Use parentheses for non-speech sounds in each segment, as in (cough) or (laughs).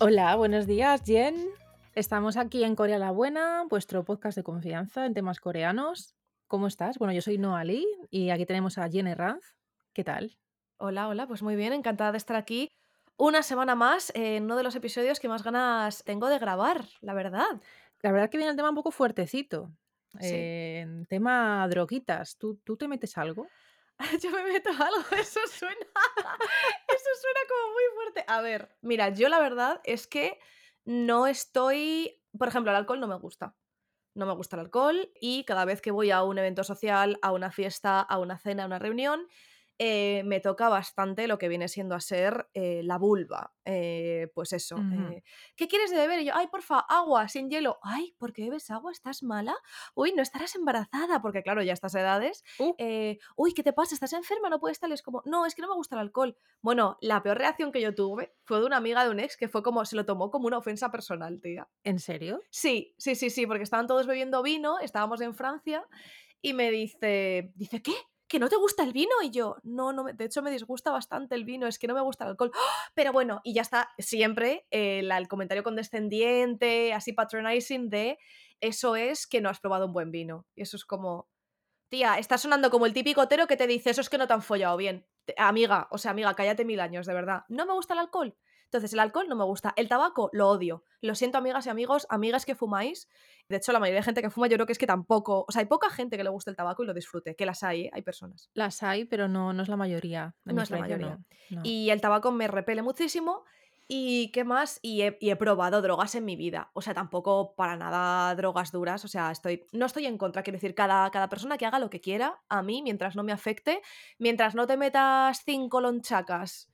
Hola, buenos días, Jen. Estamos aquí en Corea la Buena, vuestro podcast de confianza en temas coreanos. ¿Cómo estás? Bueno, yo soy Noa Lee y aquí tenemos a Jen Herranz. ¿Qué tal? Hola, hola, pues muy bien, encantada de estar aquí una semana más en uno de los episodios que más ganas tengo de grabar, la verdad. La verdad que viene el tema un poco fuertecito. Sí. Eh, tema droguitas. ¿Tú, ¿Tú te metes algo? (laughs) Yo me meto algo, (laughs) eso suena. (laughs) Eso suena como muy fuerte. A ver, mira, yo la verdad es que no estoy. Por ejemplo, el alcohol no me gusta. No me gusta el alcohol y cada vez que voy a un evento social, a una fiesta, a una cena, a una reunión, eh, me toca bastante lo que viene siendo a ser eh, la vulva. Eh, pues eso. ¿Qué quieres de beber? Y yo, ay, porfa, agua, sin hielo. Ay, ¿por qué bebes agua? ¿Estás mala? Uy, no estarás embarazada, porque claro, ya a estas edades. Uh, Uy, ¿qué te pasa? ¿Estás enferma? No puedes tal. Es como, no, es que no me gusta el alcohol. Bueno, la peor reacción que yo tuve fue de una amiga de un ex que fue como, se lo tomó como una ofensa personal, tía. ¿En serio? Sí, sí, sí, sí, porque estaban todos bebiendo vino, estábamos en Francia y me dice, dice, ¿qué? ¿Que no te gusta el vino? Y yo, no, no, de hecho me disgusta bastante el vino, es que no me gusta el alcohol. ¡Ah! Pero bueno, y ya está, siempre el comentario condescendiente, así patronizing de, eso es que no has probado un buen vino. Y eso es como, tía, está sonando como el típico tero que te dice, eso es que no te han follado bien. Amiga, o sea, amiga, cállate mil años, de verdad. No me gusta el alcohol. Entonces, el alcohol no me gusta. El tabaco lo odio. Lo siento, amigas y amigos, amigas que fumáis. De hecho, la mayoría de gente que fuma, yo creo que es que tampoco. O sea, hay poca gente que le guste el tabaco y lo disfrute. Que las hay, ¿eh? hay personas. Las hay, pero no, no es la mayoría. No es la mayoría. no. no. Y el tabaco me repele muchísimo. ¿Y qué más? Y he, y he probado drogas en mi vida. O sea, tampoco para nada drogas duras. O sea, estoy. No estoy en contra. Quiero decir, cada, cada persona que haga lo que quiera, a mí, mientras no me afecte, mientras no te metas cinco lonchacas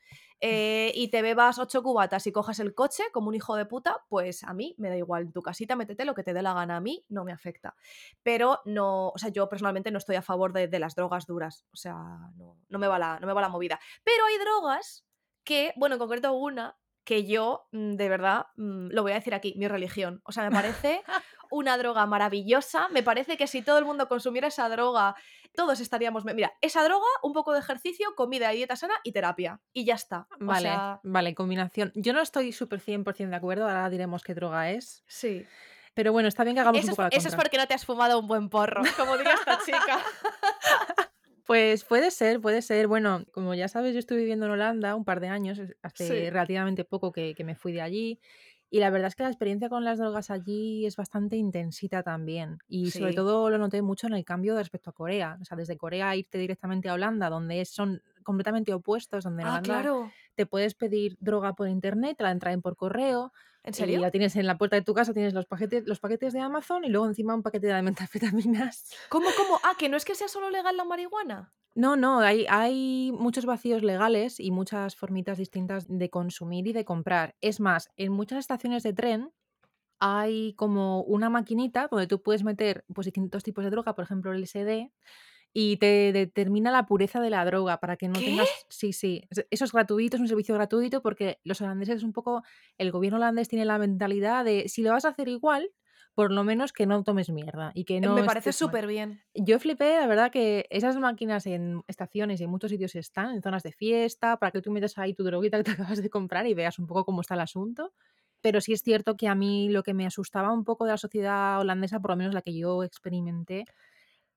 eh, y te bebas ocho cubatas y cojas el coche como un hijo de puta, pues a mí me da igual. En tu casita métete lo que te dé la gana. A mí no me afecta. Pero no. O sea, yo personalmente no estoy a favor de, de las drogas duras. O sea, no, no, me va la, no me va la movida. Pero hay drogas que, bueno, en concreto una que yo, mm, de verdad, mm, lo voy a decir aquí, mi religión. O sea, me parece (laughs) una droga maravillosa. Me parece que si todo el mundo consumiera esa droga, todos estaríamos... Mira, esa droga, un poco de ejercicio, comida y dieta sana y terapia. Y ya está. O Vale, sea, vale, combinación. Yo no estoy súper 100% de acuerdo, ahora diremos qué droga es. sí. Pero bueno, está bien que hagamos Eso un es, poco la eso es porque no te has fumado un buen porro, como diría esta chica. (laughs) Pues puede ser, puede ser. Bueno, como ya sabes, yo estuve viviendo en Holanda un par de años, es- hace Sí, relativamente poco que, que me fui de allí. Y la verdad es que la experiencia con las drogas allí es bastante intensita también. Y sobre todo lo noté mucho en el cambio respecto a Corea. O sea, desde Corea irte directamente a Holanda, donde son completamente opuestos, donde en Ah, Holanda claro. te puedes pedir droga por internet, te la traen por correo ¿En y serio? la tienes en la puerta de tu casa, tienes los paquetes, los paquetes de Amazon y luego encima un paquete de metanfetaminas. (laughs) ¿Cómo, cómo? Ah, que no es que sea solo legal la marihuana. No, no, hay, hay muchos vacíos legales y muchas formitas distintas de consumir y de comprar. Es más, en muchas estaciones de tren hay como una maquinita donde tú puedes meter pues, distintos tipos de droga, por ejemplo el SD, y te determina la pureza de la droga para que no ¿Qué? tengas... Sí, sí, es- eso es gratuito, es un servicio gratuito porque los holandeses es un poco... El gobierno holandés tiene la mentalidad de si lo vas a hacer igual, por lo menos que no tomes mierda y que no Me parece súper bien. Yo flipé, la verdad, que esas máquinas en estaciones y en muchos sitios están, en zonas de fiesta, para que tú metas ahí tu droguita que (laughs) te acabas de comprar y veas un poco cómo está el asunto. Pero sí es cierto que a mí lo que me asustaba un poco de la sociedad holandesa, por lo menos la que yo experimenté,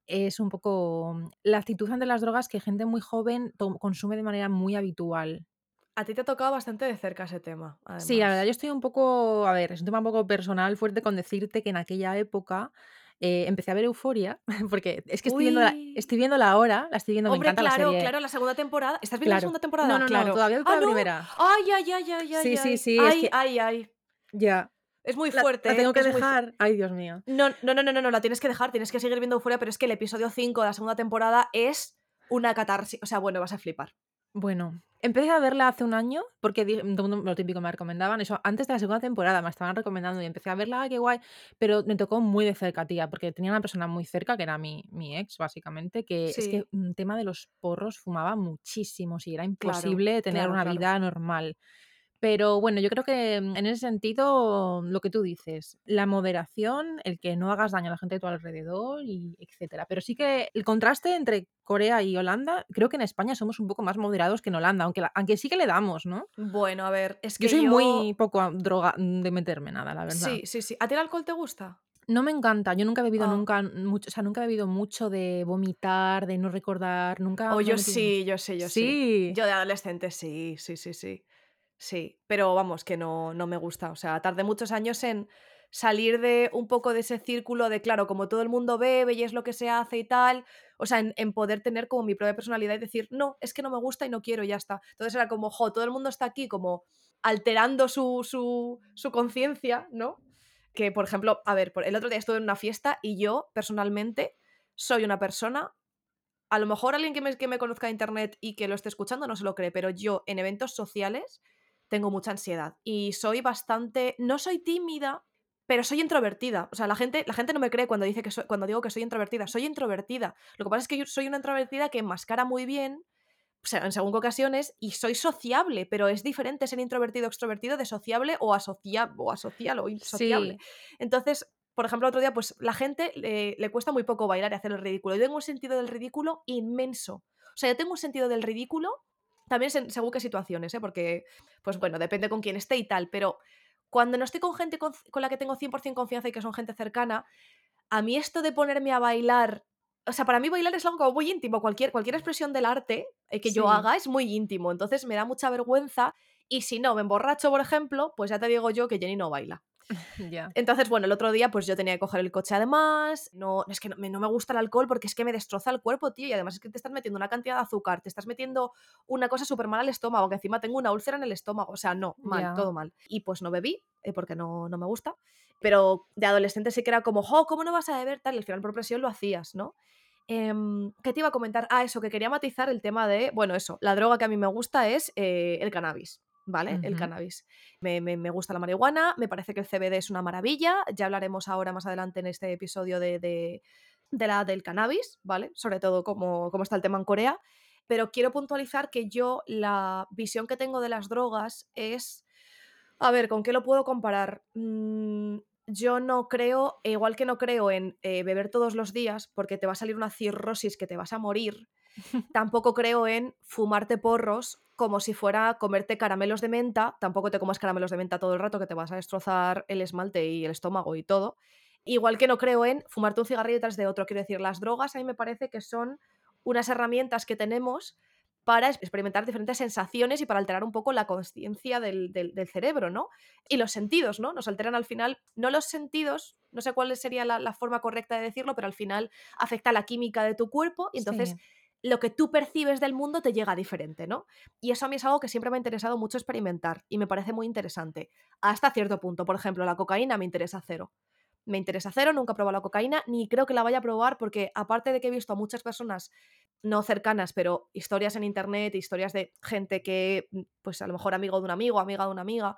es un poco mm, la actitud ante las drogas que gente muy joven consume de manera muy habitual. A ti te ha tocado bastante de cerca ese tema, Sí, la verdad, yo estoy un poco, a ver, es un tema un poco personal, fuerte con decirte que en aquella época eh, empecé a ver Euforia, (laughs) porque es que estoy viendo la, estoy viéndola ahora, la estoy viendo, me Hombre, la claro, serie. claro, la segunda temporada. ¿Estás viendo la segunda No, temporada? no, no, claro. todavía voy por Ah, la no. primera. Ay, ay, ay, ay, ay. Sí, sí, ay. sí, es Ay, que ay, ay. ya. Es muy La, fuerte, la ¿eh? tengo que Es muy dejar. Ay, Dios mío. No, no, no, no, no, no, la tienes que dejar, tienes que seguir viendo Euforia, pero es que el episodio 5 de la segunda temporada es una catarsis. O sea, bueno, vas a flipar. Bueno, empecé a verla hace un año porque di- todo el mundo- lo típico me recomendaban eso antes de la segunda temporada, me estaban recomendando y empecé a verla, ¡ay, qué guay! Pero me tocó muy de cerca, tía, porque tenía una persona muy cerca que era mi, mi ex, básicamente, que es que Sí, un tema de los porros fumaba muchísimo, y era claro, imposible tener claro, una claro. vida normal. Pero bueno, yo creo que mm, en ese sentido, lo que tú dices, la moderación, el que no hagas daño a la gente de tu alrededor y etcétera. Pero sí que el contraste entre Corea y Holanda, creo que en España somos un poco más moderados que en Holanda, aunque, la- aunque sí que le damos, ¿no? Bueno, a ver, es Yo que soy yo... muy poco droga de meterme nada, la verdad. Sí, sí, sí. ¿A ti el alcohol te gusta? No me encanta, yo nunca he bebido Ah. nunca mucho, o sea, nunca he bebido mucho de vomitar, de no recordar, nunca O me he yo sí, yo sí, yo sí. Sí. Yo de adolescente sí, sí, sí, sí. Sí, pero vamos, que no, no me gusta. O sea, tardé muchos años en salir de un poco de ese círculo de, claro, como todo el mundo bebe y es lo que se hace y tal. O sea, en, en poder tener como mi propia personalidad y decir, no, es que no me gusta y no quiero y ya está. Entonces era como, jo, todo el mundo está aquí como alterando su, su, su conciencia, ¿no? Que, por ejemplo, a ver, el otro día estuve en una fiesta y yo, personalmente, soy una persona a lo mejor alguien que me, que me conozca de internet y que lo esté escuchando no se lo cree, pero yo en eventos sociales tengo mucha ansiedad y soy bastante, no soy tímida, pero soy introvertida. O sea, la gente, la gente no me cree cuando dice que soy, cuando digo que soy introvertida. Soy introvertida. Lo que pasa es que yo soy una introvertida que enmascara muy bien, o sea, en según qué ocasiones, y soy sociable, pero es diferente ser introvertido o extrovertido de sociable o, asocia, o asocial o insociable. Sí, Entonces, por ejemplo, otro día, pues la gente le, le cuesta muy poco bailar y hacer el ridículo. Yo tengo un sentido del ridículo inmenso. O sea, yo tengo un sentido del ridículo también se- según qué situaciones, ¿eh? Porque, pues bueno, depende con quién esté y tal, pero cuando no estoy con gente con, con la que tengo 100% confianza y que son gente cercana, a mí esto de ponerme a bailar, o sea, para mí bailar es algo como muy íntimo, cualquier, cualquier expresión del arte eh, que yo haga es muy íntimo, entonces me da mucha vergüenza y si no, me emborracho, por ejemplo, pues ya te digo yo que Jenny no baila. (laughs) Entonces, bueno, el otro día pues yo tenía que coger el coche además, no, es que no me, no me gusta el alcohol porque es que me destroza el cuerpo, tío, y además es que te estás metiendo una cantidad de azúcar, te estás metiendo una cosa súper mal al estómago, que encima tengo una úlcera en el estómago, o sea, no, mal, todo mal. Y pues no bebí, eh, porque no, no me gusta, pero de adolescente sí que era como, jo, ¿cómo no vas a beber tal? Y al final por presión lo hacías, ¿no? Em, ¿Qué te iba a comentar? Ah, eso, que quería matizar el tema de, bueno, eso, la droga que a mí me gusta es eh, el cannabis, ¿vale? El cannabis. Me, me- me gusta la marihuana, me parece que el CBD es una maravilla, ya hablaremos ahora más adelante en este episodio de, de- de la, del cannabis, ¿vale? Sobre todo cómo, cómo está el tema en Corea, pero quiero puntualizar que yo la visión que tengo de las drogas es, a ver, ¿con qué lo puedo comparar? Mm, yo no creo, e igual que no creo en eh, beber todos los días porque te va a salir una cirrosis que te vas a morir, (laughs) tampoco creo en fumarte porros como si fuera comerte caramelos de menta. Tampoco te comas caramelos de menta todo el rato que te vas a destrozar el esmalte y el estómago y todo. Igual que no creo en fumarte un cigarrillo tras de otro. Quiero decir, las drogas a mí me parece que son unas herramientas que tenemos para experimentar diferentes sensaciones y para alterar un poco la conciencia del, del- cerebro, ¿no? Y los sentidos, ¿no? Nos alteran al final, no los sentidos, no sé cuál sería la, forma correcta de decirlo, pero al final afecta la química de tu cuerpo y entonces. Lo que tú percibes del mundo te llega diferente, ¿no? Y eso a mí es algo que siempre me ha interesado mucho experimentar y me parece muy interesante. Hasta cierto punto, por ejemplo, la cocaína me interesa cero. Me interesa cero, nunca he probado la cocaína, ni creo que la vaya a probar porque aparte de que he visto a muchas personas no cercanas, pero historias en internet, historias de gente que, pues a lo mejor amigo de un amigo, amiga de una amiga,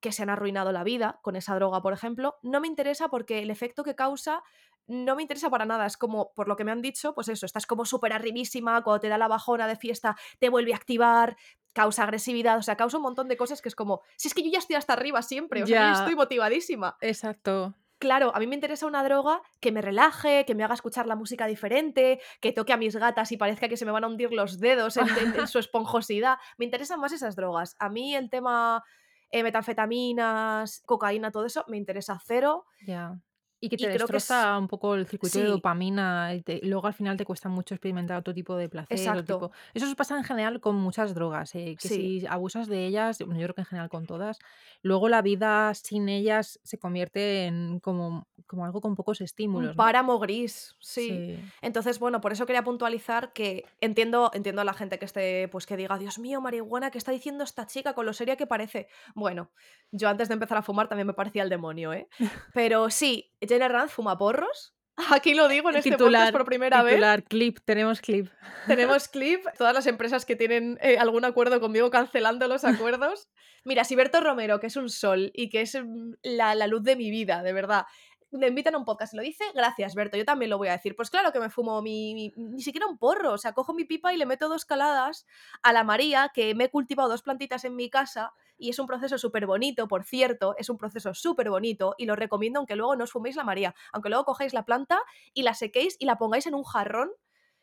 que se han arruinado la vida con esa droga, por ejemplo, no me interesa porque el efecto que causa no me interesa para nada. Es como, por lo que me han dicho, pues eso, estás como súper arribísima, cuando te da la bajona de fiesta, te vuelve a activar, causa agresividad, o sea, causa un montón de cosas que es como, si es que yo ya estoy hasta arriba siempre, o sea, yo estoy motivadísima. Exacto. Claro, a mí me interesa una droga que me relaje, que me haga escuchar la música diferente, que toque a mis gatas y parezca que se me van a hundir los dedos en, en- en su (laughs) esponjosidad. Me interesan más esas drogas. A mí el tema eh, metanfetaminas, cocaína, todo eso, me interesa cero. Ya. Y que Y te creo que es... destroza un poco el circuito de dopamina y te- luego al final te cuesta mucho experimentar otro tipo de placer o tipo... exacto. Eso pasa en general con muchas drogas, eh, que Sí. si abusas de ellas, bueno, yo creo que en general con todas, luego la vida sin ellas se convierte en como, como algo con pocos Un estímulos, ¿no? páramo gris, sí. Sí. Entonces, bueno, por eso quería puntualizar que entiendo, entiendo a la gente que esté, pues que diga, Dios mío, marihuana, ¿qué está diciendo esta chica con lo seria que parece? Bueno, yo antes de empezar a fumar también me parecía el demonio, ¿eh? Pero sí, Jenna Rand fuma porros. (laughs) Aquí lo digo en este podcast por primera vez. clip, tenemos clip. (laughs) Tenemos clip, todas las empresas que tienen eh, algún acuerdo conmigo cancelando los (laughs) acuerdos. Mira, si Berto Romero, que es un sol y que es mm, la, la luz de mi vida, de verdad, me invitan a un podcast y lo dice, gracias, Berto, yo también lo voy a decir. Pues claro que me fumo mi, mi- ni siquiera un porro, o sea, cojo mi pipa y le meto dos caladas a la María, que me he cultivado dos plantitas en mi casa, y es un proceso súper bonito, por cierto, es un proceso súper bonito y lo recomiendo aunque luego no os fuméis la María, aunque luego cogáis la planta y la sequéis y la pongáis en un jarrón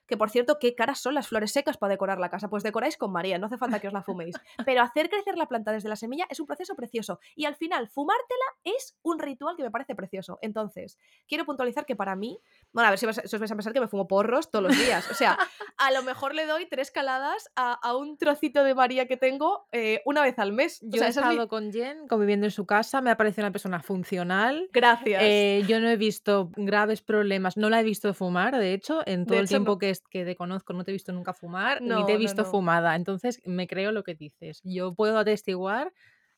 que por cierto, qué caras son las flores secas para decorar la casa. Pues decoráis con María, no hace falta que os la fuméis. Pero hacer crecer la planta desde la semilla es un proceso precioso. Y al final, fumártela es un ritual que me parece precioso. Entonces, quiero puntualizar que para mí, bueno, a ver si, os vais a pensar que me fumo porros todos los días. O sea, a lo mejor le doy tres caladas a, un trocito de María que tengo eh, una vez al mes. Yo he estado con Jen conviviendo en su casa, me ha parecido una persona funcional. Gracias. Eh, yo no he visto graves problemas, no la he visto fumar, de hecho, en todo el tiempo que que te conozco, no te he visto nunca fumar, ni te he visto fumada. Entonces, me creo lo que dices. Yo puedo atestiguar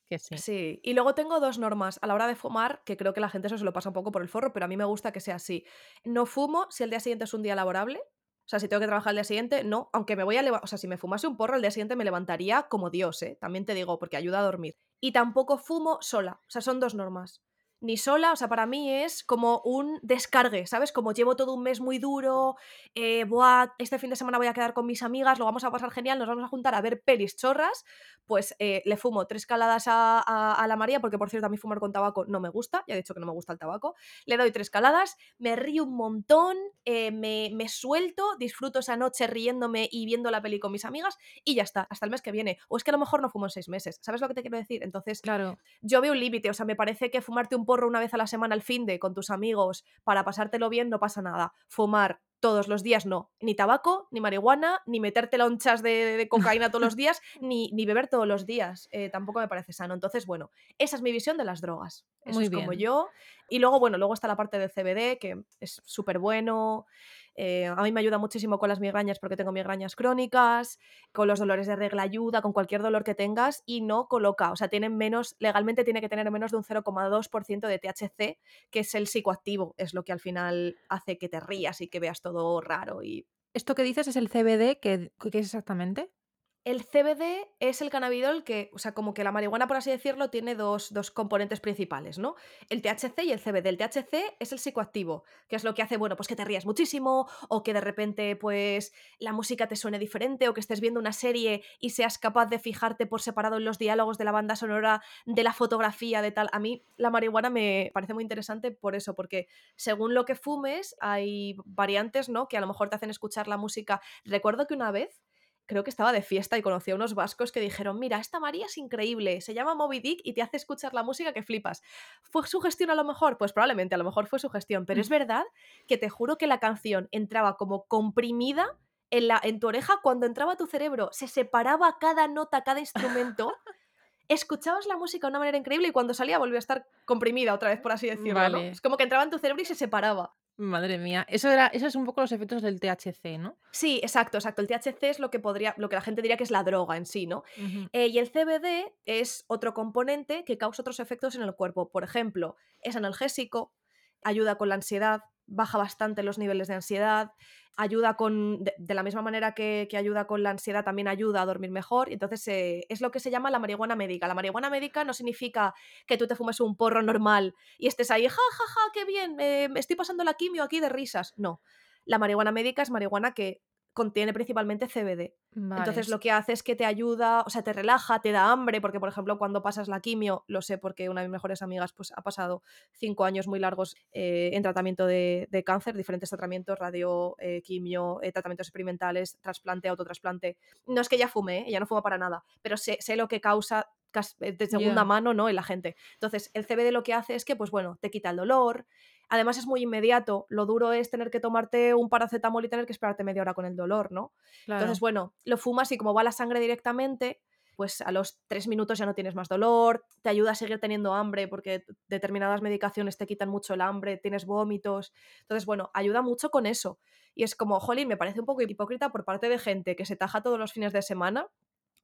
que sí. Sí, y luego tengo dos normas a la hora de fumar, que creo que la gente eso se lo pasa un poco por el forro, pero a mí me gusta que sea así. No fumo si el día siguiente es un día laborable. O sea, si tengo que trabajar el día siguiente, no. Aunque me voy a levantar, o sea, si me fumase un porro, el día siguiente me levantaría como Dios, ¿eh? También te digo, porque ayuda a dormir. Y tampoco fumo sola. O sea, son dos normas ni sola, o sea, para mí es como un descargue, ¿sabes? Como llevo todo un mes muy duro, eh, este fin de semana voy a quedar con mis amigas, lo vamos a pasar genial, nos vamos a juntar a ver pelis chorras, pues eh, le fumo tres caladas a, la María, porque por cierto a mí fumar con tabaco no me gusta, ya he dicho que no me gusta el tabaco, le doy tres caladas, me río un montón, eh, me, me suelto, disfruto esa noche riéndome y viendo la peli con mis amigas y ya está, hasta el mes que viene. O es que a lo mejor no fumo en seis meses, ¿sabes lo que te quiero decir? Entonces, claro. yo veo un límite, o sea, me parece que fumarte un porro una vez a la semana al fin de con tus amigos para pasártelo bien, no pasa nada. Fumar todos los días no. Ni tabaco, ni marihuana, ni meterte lonchas de, de cocaína todos los días, (laughs) ni, ni beber todos los días. Eh, tampoco me parece sano. Entonces, bueno, esa es mi visión de las drogas. Eso es como yo. Y luego, bueno, luego está la parte del CBD, que es súper bueno. Eh, a mí me ayuda muchísimo con las migrañas porque tengo migrañas crónicas, con los dolores de regla ayuda, con cualquier dolor que tengas y no coloca, o sea, tienen menos, legalmente tiene que tener menos de un 0,2% de THC, que es el psicoactivo, es lo que al final hace que te rías y que veas todo raro y... ¿Esto que dices es el CBD? ¿Qué, qué es exactamente? El CBD es el cannabidol que, o sea, como que la marihuana, por así decirlo, tiene dos, componentes principales, ¿no? El THC y el CBD. El THC es el psicoactivo, que es lo que hace, bueno, pues que te rías muchísimo, o que de repente, pues, la música te suene diferente, o que estés viendo una serie y seas capaz de fijarte por separado en los diálogos de la banda sonora, de la fotografía, de tal. A mí la marihuana me parece muy interesante por eso, porque según lo que fumes, hay variantes, ¿no? Que a lo mejor te hacen escuchar la música. Recuerdo que una vez creo que estaba de fiesta y conocí a unos vascos que dijeron, mira, esta María es increíble, se llama Moby Dick y te hace escuchar la música que flipas. ¿Fue su gestión a lo mejor? Pues probablemente, a lo mejor fue su gestión, pero es verdad que te juro que la canción entraba como comprimida en, la, en tu oreja cuando entraba a tu cerebro, se separaba cada nota, cada instrumento. escuchabas la música de una manera increíble y cuando salía volvía a estar comprimida otra vez, por así decirlo. Es como que entraba en tu cerebro y se separaba. Madre mía, eso era, eso es un poco los efectos del THC, ¿no? Sí, exacto, exacto. El THC es lo que podría, lo que la gente diría que es la droga en sí, ¿no? Eh, y el CBD es otro componente que causa otros efectos en el cuerpo. Por ejemplo, es analgésico, ayuda con la ansiedad, baja bastante los niveles de ansiedad, ayuda con, de, la misma manera que, ayuda con la ansiedad, también ayuda a dormir mejor. Entonces eh, es lo que se llama la marihuana médica. La marihuana médica no significa que tú te fumes un porro normal y estés ahí, ja, ja, ja, qué bien, me estoy pasando la quimio aquí de risas. No. La marihuana médica es marihuana que contiene principalmente CBD. Entonces lo que hace es que te ayuda, o sea, te relaja, te da hambre, porque por ejemplo cuando pasas la quimio, lo sé porque una de mis mejores amigas pues ha pasado cinco años muy largos eh, en tratamiento de, cáncer, diferentes tratamientos, radio, eh, quimio, eh, tratamientos experimentales, trasplante, autotrasplante. No es que ella fume, ella no fuma para nada, pero sé, sé lo que causa de segunda mano, ¿no? En la gente. Entonces, el CBD lo que hace es que, pues bueno, te quita el dolor, Además es muy inmediato. Lo duro es tener que tomarte un paracetamol y tener que esperarte media hora con el dolor, ¿no? Entonces, bueno, lo fumas y como va la sangre directamente, pues a los tres minutos ya no tienes más dolor, te ayuda a seguir teniendo hambre porque determinadas medicaciones te quitan mucho el hambre, tienes vómitos. Entonces, bueno, ayuda mucho con eso. Y es como, jolín, me parece un poco hipócrita por parte de gente que se taja todos los fines de semana,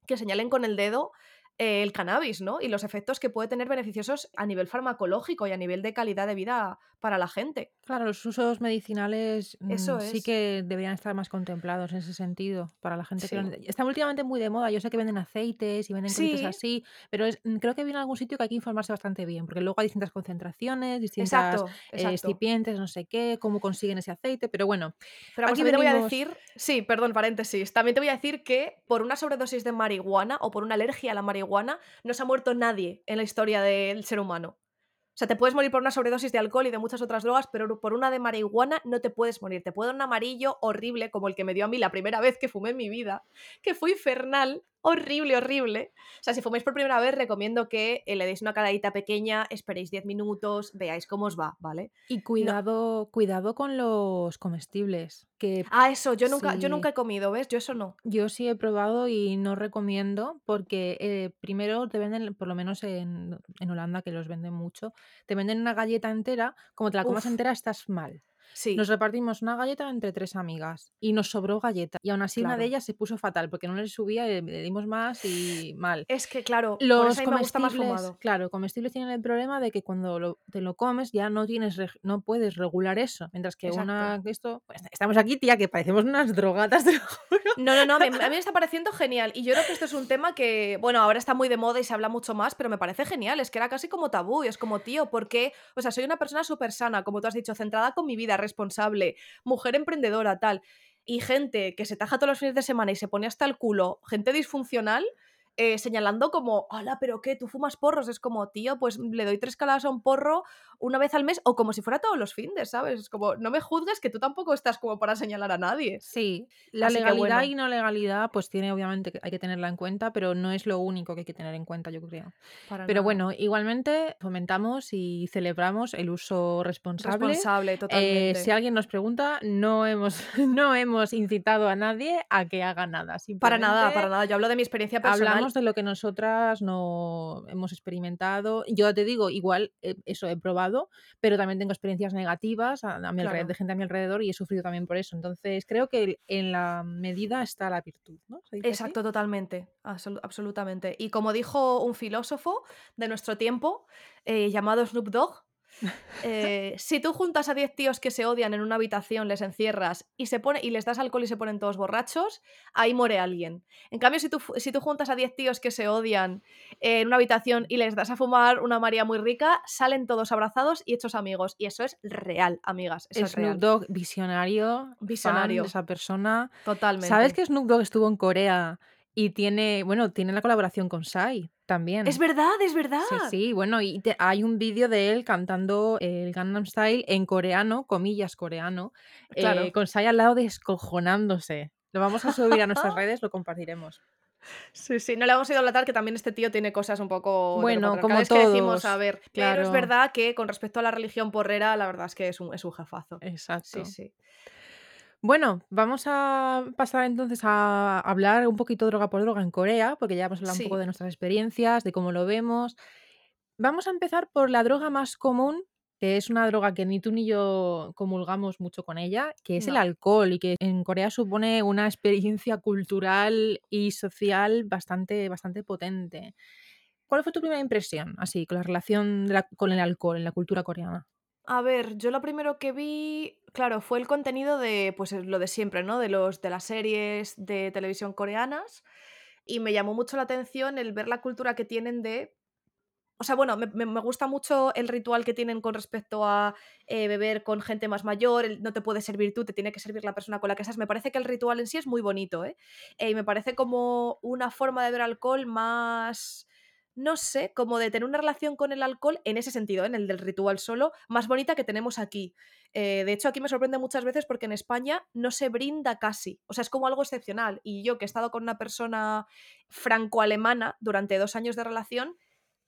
que señalen con el dedo el cannabis, ¿no? Y los efectos que puede tener beneficiosos a nivel farmacológico y a nivel de calidad de vida para la gente. Claro, los usos medicinales mm, sí que deberían estar más contemplados en ese sentido para la gente que Están últimamente muy de moda, yo sé que venden aceites y venden cosas así, pero mm, creo que viene a algún sitio que hay que informarse bastante bien, porque luego hay distintas concentraciones, distintas eh, excipientes, no sé qué, cómo consiguen ese aceite, pero bueno. Pero aquí te voy a decir, sí, perdón, paréntesis, también te voy a decir que por una sobredosis de marihuana o por una alergia a la marihuana, no se ha muerto nadie en la historia del ser humano. O sea, te puedes morir por una sobredosis de alcohol y de muchas otras drogas, pero por una de marihuana no te puedes morir. Te puede dar un amarillo horrible, como el que me dio a mí la primera vez que fumé en mi vida, que fue infernal, horrible, horrible. O sea, si fuméis por primera vez, recomiendo que eh, le deis una caladita pequeña, esperéis 10 minutos, veáis cómo os va, ¿vale? Y cuidado, cuidado con los comestibles. Que Ah, eso, yo nunca, yo nunca he comido, ¿ves? Yo eso no. Yo sí he probado y no recomiendo porque eh, primero te venden, por lo menos en, en Holanda, que los venden mucho, te venden una galleta entera, como te la comas Uf, entera estás mal. Nos sí, repartimos una galleta entre tres amigas y nos sobró galleta. Y aún así una de ellas se puso fatal porque no le subía, y le dimos más y mal. Es que, claro, Los me gusta más comestibles, fumado. claro, comestibles tienen el problema de que cuando lo- te lo comes ya no tienes, no puedes regular eso. Mientras que Exacto. una, esto, pues, estamos aquí, tía, que parecemos unas drogatas, (laughs) te lo juro. No, no, no, a mí me está pareciendo genial. Y yo creo que esto es un tema que, bueno, ahora está muy de moda y se habla mucho más, pero me parece genial. Es que era casi como tabú. Y es como, tío, ¿por qué? O sea, soy una persona súper sana, como tú has dicho, centrada con mi vida, responsable, mujer emprendedora, tal. Y gente que se taja todos los fines de semana y se pone hasta el culo, gente disfuncional, eh, señalando como, hola, pero qué, tú fumas porros. Es como, tío, pues le doy tres caladas a un porro una vez al mes o como si fuera todos los fines, ¿sabes? Es como, no me juzgues que tú tampoco estás como para señalar a nadie. Sí, la Así legalidad bueno, y no legalidad, pues tiene obviamente que hay que tenerla en cuenta, pero no es lo único que hay que tener en cuenta, yo creo. para Pero nada. bueno, igualmente fomentamos y celebramos el uso responsable. Responsable, Eh, totalmente. si alguien nos pregunta, no hemos, (laughs) no hemos incitado a nadie a que haga nada. Para nada, para nada. Yo hablo de mi experiencia personal. Hablamos de lo que nosotras no hemos experimentado. Yo te digo, igual eh, eso he probado, pero también tengo experiencias negativas a, a mi alrededor, de gente a mi alrededor y he sufrido también por eso. Entonces creo que en la medida está la virtud. Exacto, totalmente. absolu- absolutamente. Y como dijo un filósofo de nuestro tiempo, eh, llamado Snoop Dogg, eh, si tú juntas a 10 tíos que se odian en una habitación, les encierras y, se pone, y les das alcohol y se ponen todos borrachos, ahí muere alguien. En cambio, si tú, si tú juntas a 10 tíos que se odian eh, en una habitación y les das a fumar una María muy rica, salen todos abrazados y hechos amigos. Y eso es real, amigas. Eso es Snoop real. Dogg, visionario, fan de Visionario. esa persona. ¿Sabes Totalmente. que Snoop Dogg estuvo en Corea y tiene, bueno, tiene la colaboración con Psy Es también? verdad, es Sí, verdad. sí, bueno, y te- hay un vídeo de él cantando el Gangnam Style en coreano, comillas coreano, eh, Claro. con Psy al lado descojonándose. Lo vamos a subir a nuestras (laughs) redes, lo compartiremos. Sí, sí, no le vamos a idolatar, que también este tío tiene cosas un poco Bueno, como patriarcales que decimos, a todos, ver, pero es claro, verdad que con respecto a la religión porrera, la verdad es que es un, es un jefazo. Sí, exacto. sí. Bueno, vamos a pasar entonces a hablar un poquito droga por droga en Corea, porque ya hemos hablado un poco Sí, de nuestras experiencias, de cómo lo vemos. Vamos a empezar por la droga más común, que es una droga que ni tú ni yo comulgamos mucho con ella, que es el no. alcohol y que en Corea supone una experiencia cultural y social bastante, bastante potente. ¿Cuál fue tu primera impresión, así, con la relación de la- con el alcohol en la cultura coreana? A ver, yo lo primero que vi, claro, fue el contenido de, pues es lo de siempre, ¿no? De los de las series de televisión coreanas. Y me llamó mucho la atención el ver la cultura que tienen de O sea, bueno, me, me- gusta mucho el ritual que tienen con respecto a eh, beber con gente más mayor, el no te puedes servir tú, te tiene que servir la persona con la que estás. Me parece que el ritual en sí es muy bonito, ¿eh? Eh, y me parece como una forma de ver alcohol más, no sé, como de tener una relación con el alcohol en ese sentido, en el del ritual solo, más bonita que tenemos aquí. Eh, de hecho, aquí me sorprende muchas veces porque en España no se brinda casi. O sea, es como algo excepcional. Y yo que he estado con una persona franco-alemana durante dos años de relación,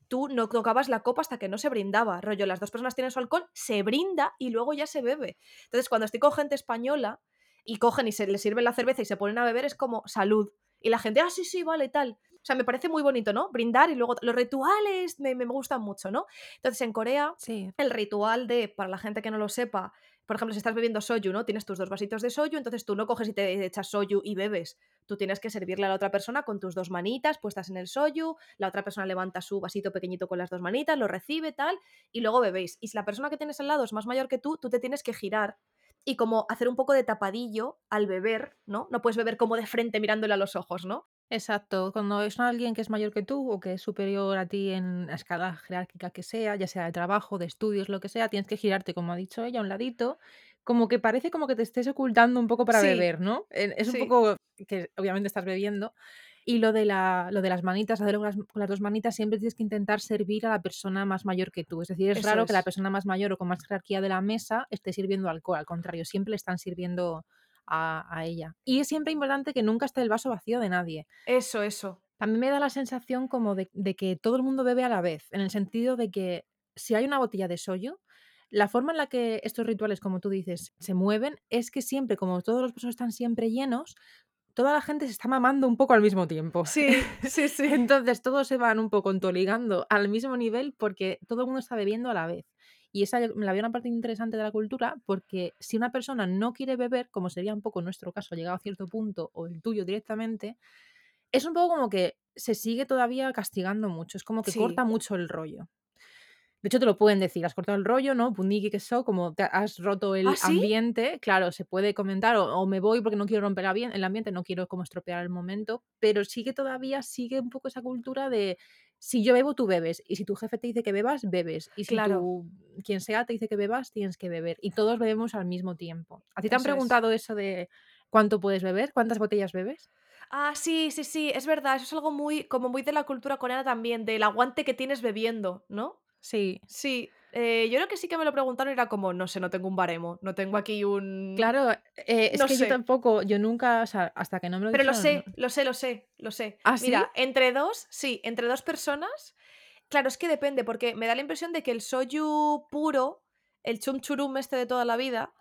tú no tocabas la copa hasta que no se brindaba. Rollo, las dos personas tienen su alcohol, se brinda y luego ya se bebe. Entonces, cuando estoy con gente española y cogen y se les sirven la cerveza y se ponen a beber, es como salud. Y la gente, ah, sí, sí, vale, tal. O sea, me parece muy bonito, ¿no? Brindar y luego los rituales me, me gustan mucho, ¿no? Entonces, en Corea, Sí, el ritual de, para la gente que no lo sepa, por ejemplo, si estás bebiendo soju, ¿no? Tienes tus dos vasitos de soju, entonces tú no coges y te echas soju y bebes. Tú tienes que servirle a la otra persona con tus dos manitas puestas en el soju, la otra persona levanta su vasito pequeñito con las dos manitas, lo recibe, tal, y luego bebéis. Y si la persona que tienes al lado es más mayor que tú, tú te tienes que girar y como hacer un poco de tapadillo al beber, ¿no? No puedes beber como de frente mirándole a los ojos, ¿no? exacto. Cuando es alguien que es mayor que tú o que es superior a ti en la escala jerárquica que sea, ya sea de trabajo, de estudios, lo que sea, tienes que girarte, como ha dicho ella, a un ladito, como que parece como que te estés ocultando un poco para Sí, beber, ¿no? En- Es un sí. poco que obviamente estás bebiendo. Y lo de, la, lo de las manitas, hacerlo con las, con las dos manitas, siempre tienes que intentar servir a la persona más mayor que tú. Es decir, es Eso raro que la persona más mayor o con más jerarquía de la mesa esté sirviendo alcohol. Al contrario, siempre le están sirviendo a, a ella. Y es siempre importante que nunca esté el vaso vacío de nadie. Eso, eso. También me da la sensación como de, de que todo el mundo bebe a la vez, en el sentido de que si hay una botella de soyo, la forma en la que estos rituales, como tú dices, se mueven es que siempre, como todos los vasos están siempre llenos, toda la gente se está mamando un poco al mismo tiempo. Sí, (laughs) sí, sí. Entonces todos se van un poco entoligando al mismo nivel porque todo el mundo está bebiendo a la vez. Y esa la veo una parte interesante de la cultura porque si una persona no quiere beber, como sería un poco nuestro caso, llegado a cierto punto, o el tuyo directamente, es un poco como que se sigue todavía castigando mucho, es como que corta mucho el rollo. De hecho, te lo pueden decir, has cortado el rollo, ¿no? Puniki que so, como te has roto ¿Ah, el sí? ambiente, claro, se puede comentar, o, o me voy porque no quiero romper el ambiente, no quiero como estropear el momento, pero sigue todavía, sigue un poco esa cultura de si yo bebo, tú bebes, y si tu jefe te dice que bebas, bebes, y si Claro, tú, quien sea, te dice que bebas, tienes que beber, y todos bebemos al mismo tiempo. ¿A ti te han es. preguntado eso de cuánto puedes beber? ¿Cuántas botellas bebes? Ah, sí, sí, sí, es verdad, eso es algo muy como muy de la cultura coreana también, del aguante que tienes bebiendo, ¿no? Sí, Sí, eh, yo creo que sí que me lo preguntaron era como, no sé, no tengo un baremo, no tengo aquí un claro, eh, es no que yo tampoco, yo nunca, o sea, hasta que no me lo Pero lo no. sé, lo sé, lo sé, lo sé. ¿Ah, sí? Mira, entre 2, sí, entre 2 personas, claro, es que depende, porque me da la impresión de que el soju puro, el chum churum este de toda la vida,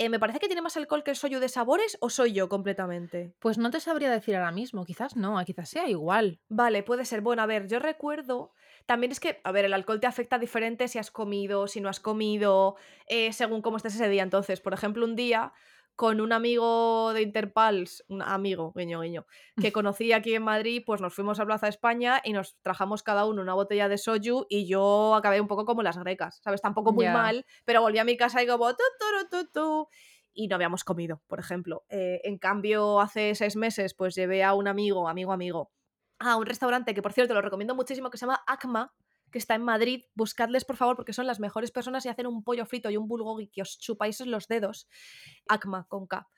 eh, me parece que tiene más alcohol que el soju de sabores, ¿o soy yo completamente? Pues no te sabría decir ahora mismo, quizás no, quizás sea igual. Vale, puede ser. Bueno, a ver, yo recuerdo. También es que, a ver, el alcohol te afecta diferente si has comido, si no has comido, eh, según cómo estés ese día. Entonces, por ejemplo, un día con un amigo de Interpals, un amigo, guiño, guiño, que conocí aquí en Madrid, pues nos fuimos a Plaza España y nos trajamos cada uno una botella de soju y yo acabé un poco como las grecas, ¿sabes? Tampoco muy mal, pero volví a mi casa y como tu, tu, tu, y no habíamos comido, por ejemplo. Eh, en cambio, hace seis meses, pues llevé a un amigo, amigo, amigo, a un restaurante que, por cierto, lo recomiendo muchísimo, que se llama Acma, que está en Madrid. Buscadles, por favor, porque son las mejores personas y hacen un pollo frito y un bulgogi que os chupáis los dedos. Acma, con K.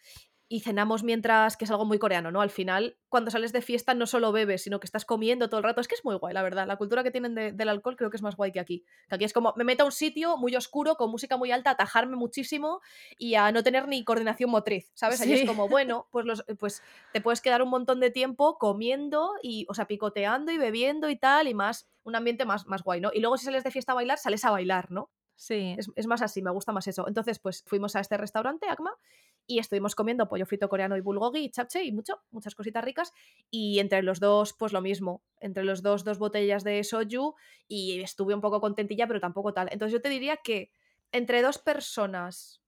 Y cenamos mientras, que es algo muy coreano, ¿no? Al final, cuando sales de fiesta no solo bebes, sino que estás comiendo todo el rato. Es que es muy guay, la verdad. La cultura que tienen de- del alcohol creo que es más guay que aquí. Que aquí es como, me meto a un sitio muy oscuro, con música muy alta, atajarme muchísimo y a no tener ni coordinación motriz, ¿sabes? Allí es como, (laughs) bueno, pues, los, pues te puedes quedar un montón de tiempo comiendo y, o sea, picoteando y bebiendo y tal, y más, un ambiente más, más guay, ¿no? Y luego si sales de fiesta a bailar, sales a bailar, ¿no? sí. Es, es más así, me gusta más eso. Entonces, pues fuimos a este restaurante, Acma, y estuvimos comiendo pollo frito coreano y bulgogi y chapche y mucho, muchas cositas ricas. Y entre los dos, pues lo mismo. Entre los dos, dos botellas de soju y estuve un poco contentilla, pero tampoco tal. Entonces yo te diría que entre dos personas,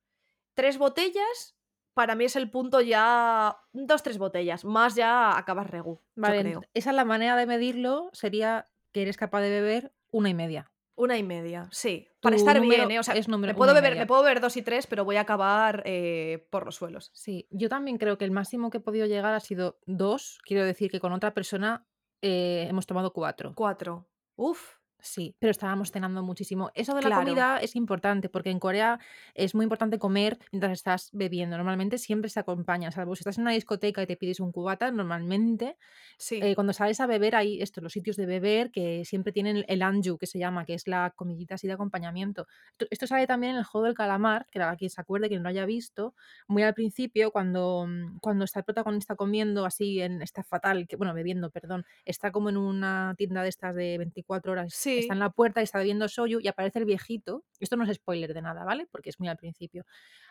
tres botellas, para mí es el punto ya... Dos, tres botellas. Más ya acabas regu, Vale, creo. esa es la manera de medirlo, sería que eres capaz de beber una y media. Una y media, sí. Para estar bien, ¿eh? O sea, es número me puedo beber, me puedo beber dos y tres, pero voy a acabar eh, por los suelos. Sí, yo también creo que el máximo que he podido llegar ha sido dos. Quiero decir que con otra persona eh, hemos tomado cuatro. Cuatro. Uf, Sí, pero estábamos cenando muchísimo. Eso de la claro. comida es importante porque en Corea es muy importante comer mientras estás bebiendo. Normalmente siempre se acompaña, salvo si estás en una discoteca y te pides un cubata, normalmente Sí, eh, cuando sales a beber hay esto, los sitios de beber que siempre tienen el anju, que se llama, que es la comidita así de acompañamiento. Esto, esto sale también en el juego del calamar, que para quien se acuerde, quien no lo haya visto, muy al principio, cuando, mm, cuando está el protagonista comiendo así, en, está fatal, que, bueno, bebiendo, perdón, está como en una tienda de estas de 24 horas, está sí, en la puerta y está bebiendo soyu y aparece el viejito, esto no es spoiler de nada, ¿vale? Porque es muy al principio.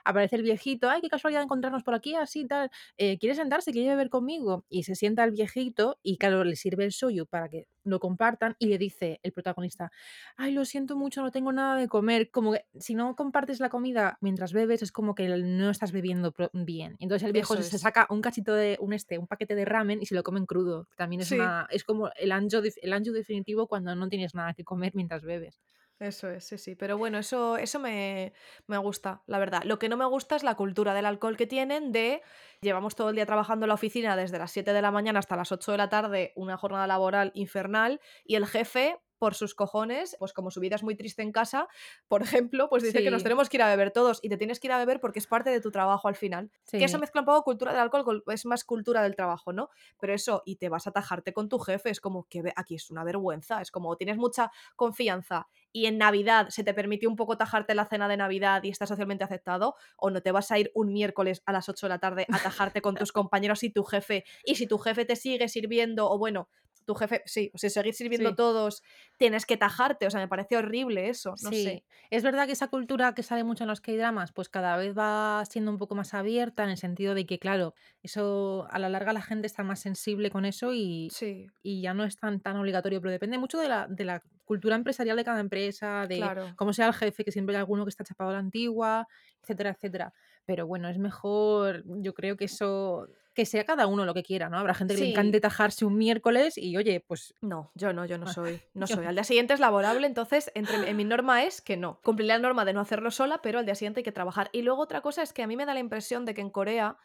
Aparece el viejito, ay, qué casualidad encontrarnos por aquí, así, tal, eh, ¿quiere sentarse? ¿Quiere beber conmigo? Y se sienta el viejito y claro, le sirve el soyu para que lo compartan y le dice el protagonista, ay, lo siento mucho, no tengo nada de comer. Como que si no compartes la comida mientras bebes es como que no estás bebiendo bien. Entonces el viejo eso se, es. saca un cachito de un este, un paquete de ramen y se lo comen crudo. También es Sí, una es como el anjo, el anjo definitivo cuando no tienes nada que comer mientras bebes. eso es, sí, sí. Pero bueno, eso, eso me, me gusta, la verdad. Lo que no me gusta es la cultura del alcohol que tienen de llevamos todo el día trabajando en la oficina desde las 7 de la mañana hasta las 8 de la tarde, una jornada laboral infernal, y el jefe por sus cojones, pues como su vida es muy triste en casa, por ejemplo, pues dice que nos tenemos que ir a beber todos y te tienes que ir a beber porque es parte de tu trabajo al final. Que eso mezcla un poco cultura del alcohol, es más cultura del trabajo, ¿no? Pero eso, y te vas a tajarte con tu jefe, es como que aquí es una vergüenza, es como tienes mucha confianza y en Navidad se te permitió un poco tajarte la cena de Navidad y está socialmente aceptado, o no te vas a ir un miércoles a las 8 de la tarde a tajarte con tus (laughs) compañeros y tu jefe, y si tu jefe te sigue sirviendo, o bueno, tu jefe, sí, o sea, seguir sirviendo Sí. todos, tienes que tajarte, o sea, me parece horrible eso, no Sí, sé. es verdad que esa cultura que sale mucho en los K-dramas, pues cada vez va siendo un poco más abierta en el sentido de que, claro, eso a la larga la gente está más sensible con eso y, Sí, y ya no es tan, tan obligatorio, pero depende mucho de la, de la cultura empresarial de cada empresa, de claro. cómo sea el jefe, que siempre hay alguno que está chapado a la antigua, etcétera, etcétera. Pero bueno, es mejor, yo creo que eso, que sea cada uno lo que quiera, ¿no? Habrá gente que le encante tajarse un miércoles y oye, pues No, yo no, yo no Ah, soy, no soy. Al día siguiente es laborable, entonces entre, en mi (gasps) norma es que no. Cumpliré la norma de no hacerlo sola, pero al día siguiente hay que trabajar. Y luego otra cosa es que a mí me da la impresión de que en Corea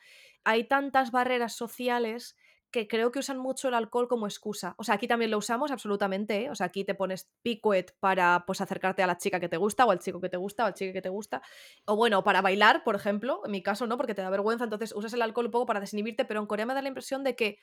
hay tantas barreras sociales que creo que usan mucho el alcohol como excusa. O sea, aquí también lo usamos absolutamente, ¿eh? O sea, aquí te pones picuet para pues acercarte a la chica que te gusta o al chico que te gusta o al chico que te gusta. O bueno, para bailar, por ejemplo, en mi caso no, porque te da vergüenza, entonces usas el alcohol un poco para desinhibirte, pero en Corea me da la impresión de que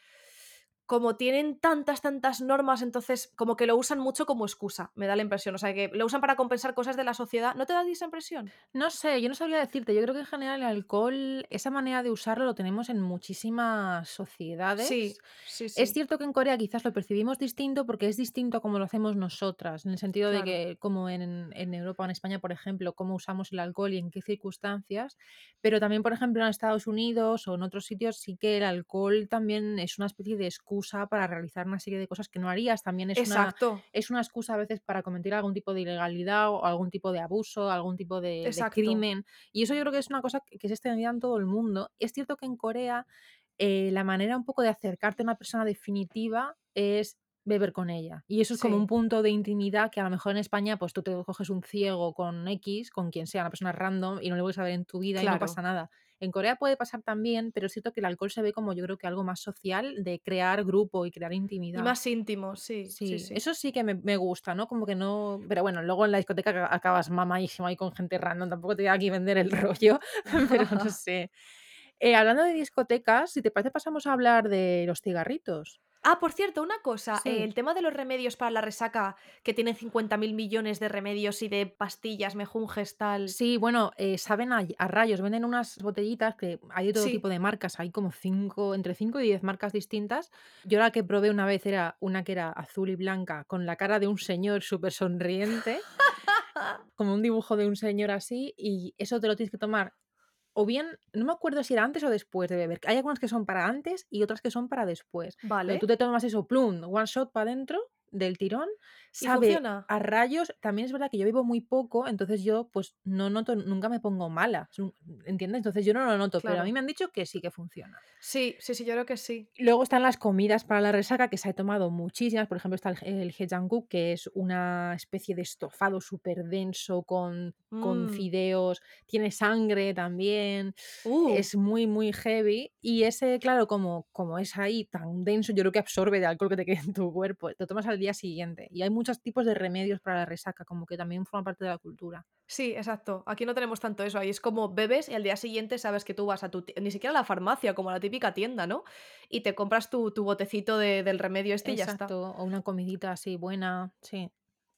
como tienen tantas, tantas normas, entonces como que lo usan mucho como excusa, me da la impresión. O sea, que lo usan para compensar cosas de la sociedad. ¿No te da esa impresión? No sé, yo no sabría decirte. Yo creo que en general el alcohol, esa manera de usarlo lo tenemos en muchísimas sociedades. Sí, sí, Es sí. cierto que en Corea quizás lo percibimos distinto porque es distinto a como lo hacemos nosotras, en el sentido de que como en, en Europa o en España, por ejemplo, cómo usamos el alcohol y en qué circunstancias, pero también, por ejemplo, en Estados Unidos o en otros sitios sí que el alcohol también es una especie de excusa para realizar una serie de cosas que no harías, también es una, es una excusa a veces para cometer algún tipo de ilegalidad o algún tipo de abuso, algún tipo de, crimen. Y eso yo creo que es una cosa que, es extendida en todo el mundo. Es cierto que en Corea eh, la manera un poco de acercarte a una persona definitiva es beber con ella. Y eso es como un punto de intimidad que a lo mejor en España, pues tú te coges un ciego con X, con quien sea, una persona random, y no le vuelves a ver en tu vida y no pasa nada. En Corea puede pasar también, pero es cierto que el alcohol se ve como yo creo que algo más social, de crear grupo y crear Y intimidad. más íntimo, sí, sí, Sí, sí. eso sí que me, me gusta, ¿no? Como que no. Pero bueno, luego en la discoteca aca- acabas mamadísimo ahí con gente random. Tampoco te voy aquí vender el (laughs) rollo, (laughs) pero no sé. Eh, hablando de discotecas, si te parece, pasamos a hablar de los cigarritos. Ah, por cierto, una cosa, eh, el tema de los remedios para la resaca, que tienen 50.000 millones de remedios y de pastillas, mejunjes, tal. Sí, bueno, eh, saben a, a rayos. Venden unas botellitas que hay de todo tipo de marcas. Hay como cinco, entre 5 y 10 marcas distintas. Yo la que probé una vez era una que era azul y blanca, con la cara de un señor súper sonriente. (laughs) como un dibujo de un señor así, y eso te lo tienes que tomar. O bien, no me acuerdo si era antes o después de beber. Hay algunas que son para antes y otras que son para después. Pero tú Vale. te tomas eso, plum, one shot para adentro del tirón, ¿Y sabe funciona? a rayos. También es verdad que yo bebo muy poco, entonces yo pues no noto, nunca me pongo mala, ¿entiendes? Entonces yo no lo noto, pero a mí me han dicho que sí que funciona. Sí, sí, sí, yo creo que sí. Luego están las comidas para la resaca, que se ha tomado muchísimas. Por ejemplo, está el, el que es una especie de estofado súper denso con, con Mm. fideos. Tiene sangre también. Uh, Es muy, muy heavy. Y ese, claro, como, como es ahí tan denso, yo creo que absorbe de alcohol que te queda en tu cuerpo. Te tomas al día siguiente. Y hay muchos tipos de remedios para la resaca, como que también forma parte de la cultura. sí, exacto. Aquí no tenemos tanto eso. Ahí es como bebes y al día siguiente sabes que tú vas a tu... Ni siquiera a la farmacia, como a la típica tienda, ¿no? Y te compras tu, tu botecito de- del remedio este y ya está. Exacto. O una comidita así buena. Sí.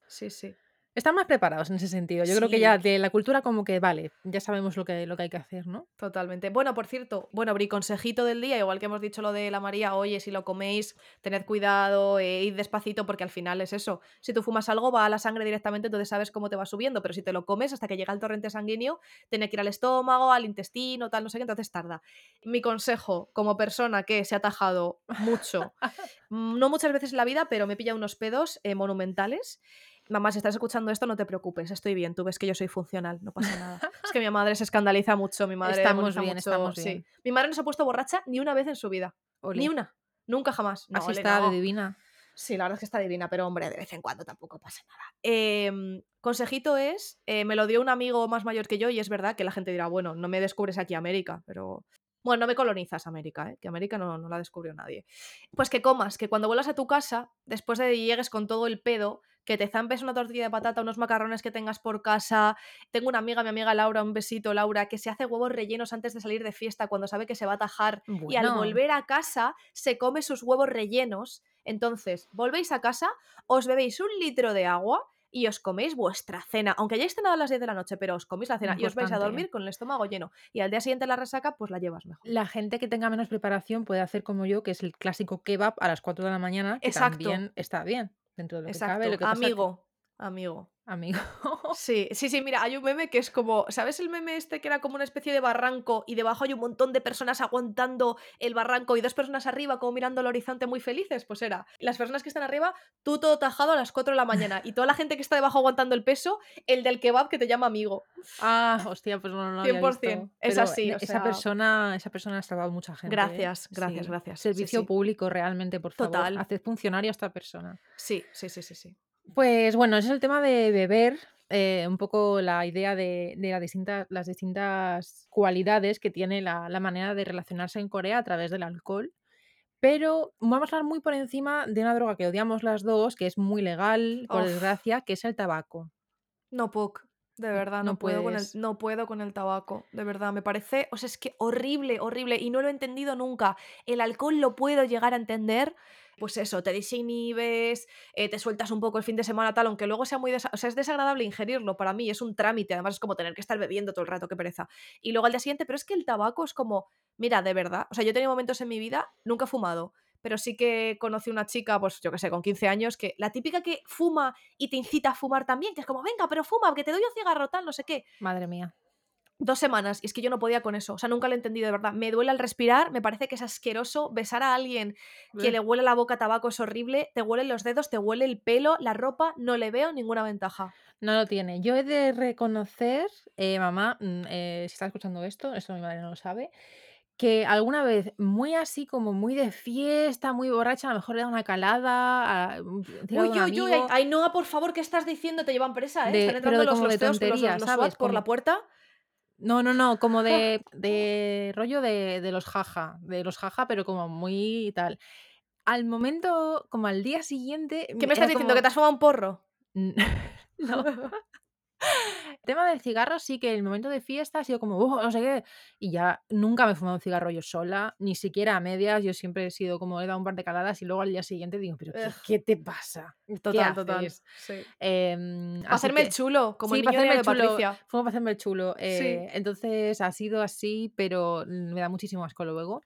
Sí, sí. Están más preparados en ese sentido. Yo creo que ya de la cultura como que vale, ya sabemos lo que, lo que hay que hacer, ¿no? totalmente. Bueno, por cierto, bueno, Bri, consejito del día, igual que hemos dicho lo de la María, oye, si lo coméis, tened cuidado, eh, id despacito, porque al final es eso. Si tú fumas algo, va a la sangre directamente, entonces sabes cómo te va subiendo, pero si te lo comes hasta que llega el torrente sanguíneo, tiene que ir al estómago, al intestino, tal, no sé qué, entonces tarda. Mi consejo, como persona que se ha tajado mucho, (laughs) no muchas veces en la vida, pero me he pillado unos pedos eh, monumentales. Mamá, si estás escuchando esto, no te preocupes, estoy bien. Tú ves que yo soy funcional, no pasa nada. Es que mi madre se escandaliza mucho, mi madre Estamos bien, mucho. estamos Sí. bien. Mi madre no se ha puesto borracha ni una vez en su vida. Ni una. Nunca jamás. No, Así ole, está de no. divina. Sí, la verdad es que está divina, pero hombre, de vez en cuando tampoco pasa nada. Em, consejito es, eh, me lo dio un amigo más mayor que yo y es verdad que la gente dirá, bueno, no me descubres aquí América, pero Bueno, no me colonizas América, ¿eh? que América no, no la descubrió nadie. Pues que comas, que cuando vuelvas a tu casa, después de que llegues con todo el pedo, que te zampes una tortilla de patata, unos macarrones que tengas por casa. Tengo una amiga, mi amiga Laura, un besito, Laura, que se hace huevos rellenos antes de salir de fiesta cuando sabe que se va a tajar. Y al volver a casa se come sus huevos rellenos. Entonces, volvéis a casa, os bebéis un litro de agua y os coméis vuestra cena. Aunque hayáis cenado a las 10 de la noche, pero os coméis la cena y os vais a dormir con el estómago lleno. Y al día siguiente la resaca, pues la llevas mejor. La gente que tenga menos preparación puede hacer como yo, que es el clásico kebab a las 4 de la mañana, que Exacto. también está bien, dentro de lo que Exacto. cabe. Lo que pasa que- amigo, amigo. (laughs) Sí, sí, sí, mira, hay un meme que es como, ¿sabes el meme este que era como una especie de barranco y debajo hay un montón de personas aguantando el barranco y dos personas arriba como mirando al horizonte muy felices? Pues era, las personas que están arriba, tú todo tajado a las 4 de la mañana y toda la gente que está debajo aguantando el peso, el del kebab que te llama amigo. Ah, hostia, pues no, no lo había 100%, visto. es Pero así, o esa persona, esa persona ha salvado mucha gente. ¿eh? Gracias, gracias, gracias. Sí, Servicio sí. público realmente, por favor. Total. Haced funcionario a esta persona. Sí, sí, sí, sí, sí. Pues bueno, ese es el tema de beber, eh, un poco la idea de, de la distinta- las distintas cualidades que tiene la, la manera de relacionarse en Corea a través del alcohol. Pero vamos a hablar muy por encima de una droga que odiamos las dos, que es muy legal, por Uf. desgracia, que es el tabaco. No puedo, de verdad, no, no puedo con el, puedes. no puedo con el tabaco, de verdad, me parece, o sea, es que horrible, horrible, y no lo he entendido nunca. El alcohol lo puedo llegar a entender, pues eso, te desinhibes, eh, te sueltas un poco el fin de semana tal, aunque luego sea muy, o sea, es desagradable ingerirlo, para mí es un trámite, además es como tener que estar bebiendo todo el rato, qué pereza. Y luego al día siguiente, pero es que el tabaco es como, mira, de verdad, o sea, yo he tenido momentos en mi vida, nunca he fumado. Pero sí que conocí una chica, pues yo que sé, con 15 años, que la típica que fuma y te incita a fumar también, que es como, venga, pero fuma, que te doy un cigarro, tal, no sé qué. Madre mía. Dos semanas, y es que yo no podía con eso, o sea, nunca lo he entendido de verdad. Me duele al respirar, me parece que es asqueroso besar a alguien que le huele la boca a tabaco, es horrible, te huelen los dedos, te huele el pelo, la ropa, no le veo ninguna ventaja. No lo tiene. Yo he de reconocer, eh, mamá, mm, eh, si está escuchando esto, esto mi madre no lo sabe, que alguna vez, muy así como muy de fiesta, muy borracha, a lo mejor le da una calada, a, mm, Uy, uy, uy, amigo. ay, Ainhoa, por favor, ¿qué estás diciendo? Te llevan presa, ¿eh? De- Están entrando de los, los de teos, los, los, ¿sabes? Por la puerta. No, no, no, como de, de rollo de, de los jaja, de los jaja, pero como muy tal. Al momento, como al día siguiente. ¿Qué me estás era diciendo? ¿Que te has fumado un porro? (laughs) no. (laughs) El (laughs) tema del cigarro sí que el momento de fiesta ha sido como, "Oh, no sé qué, y ya nunca me he fumado un cigarro yo sola, ni siquiera a medias, yo siempre he sido como, he dado un par de caladas y luego al día siguiente digo, pero ¿qué, te pasa? ¿Qué Total, total. haces?". Sí. Em, Para así hacerme el que- chulo, como sí, el para niño hacerme de el chulo, Patricia. Fumo para hacerme el chulo. eh, Entonces ha sido así, pero me da muchísimo asco luego.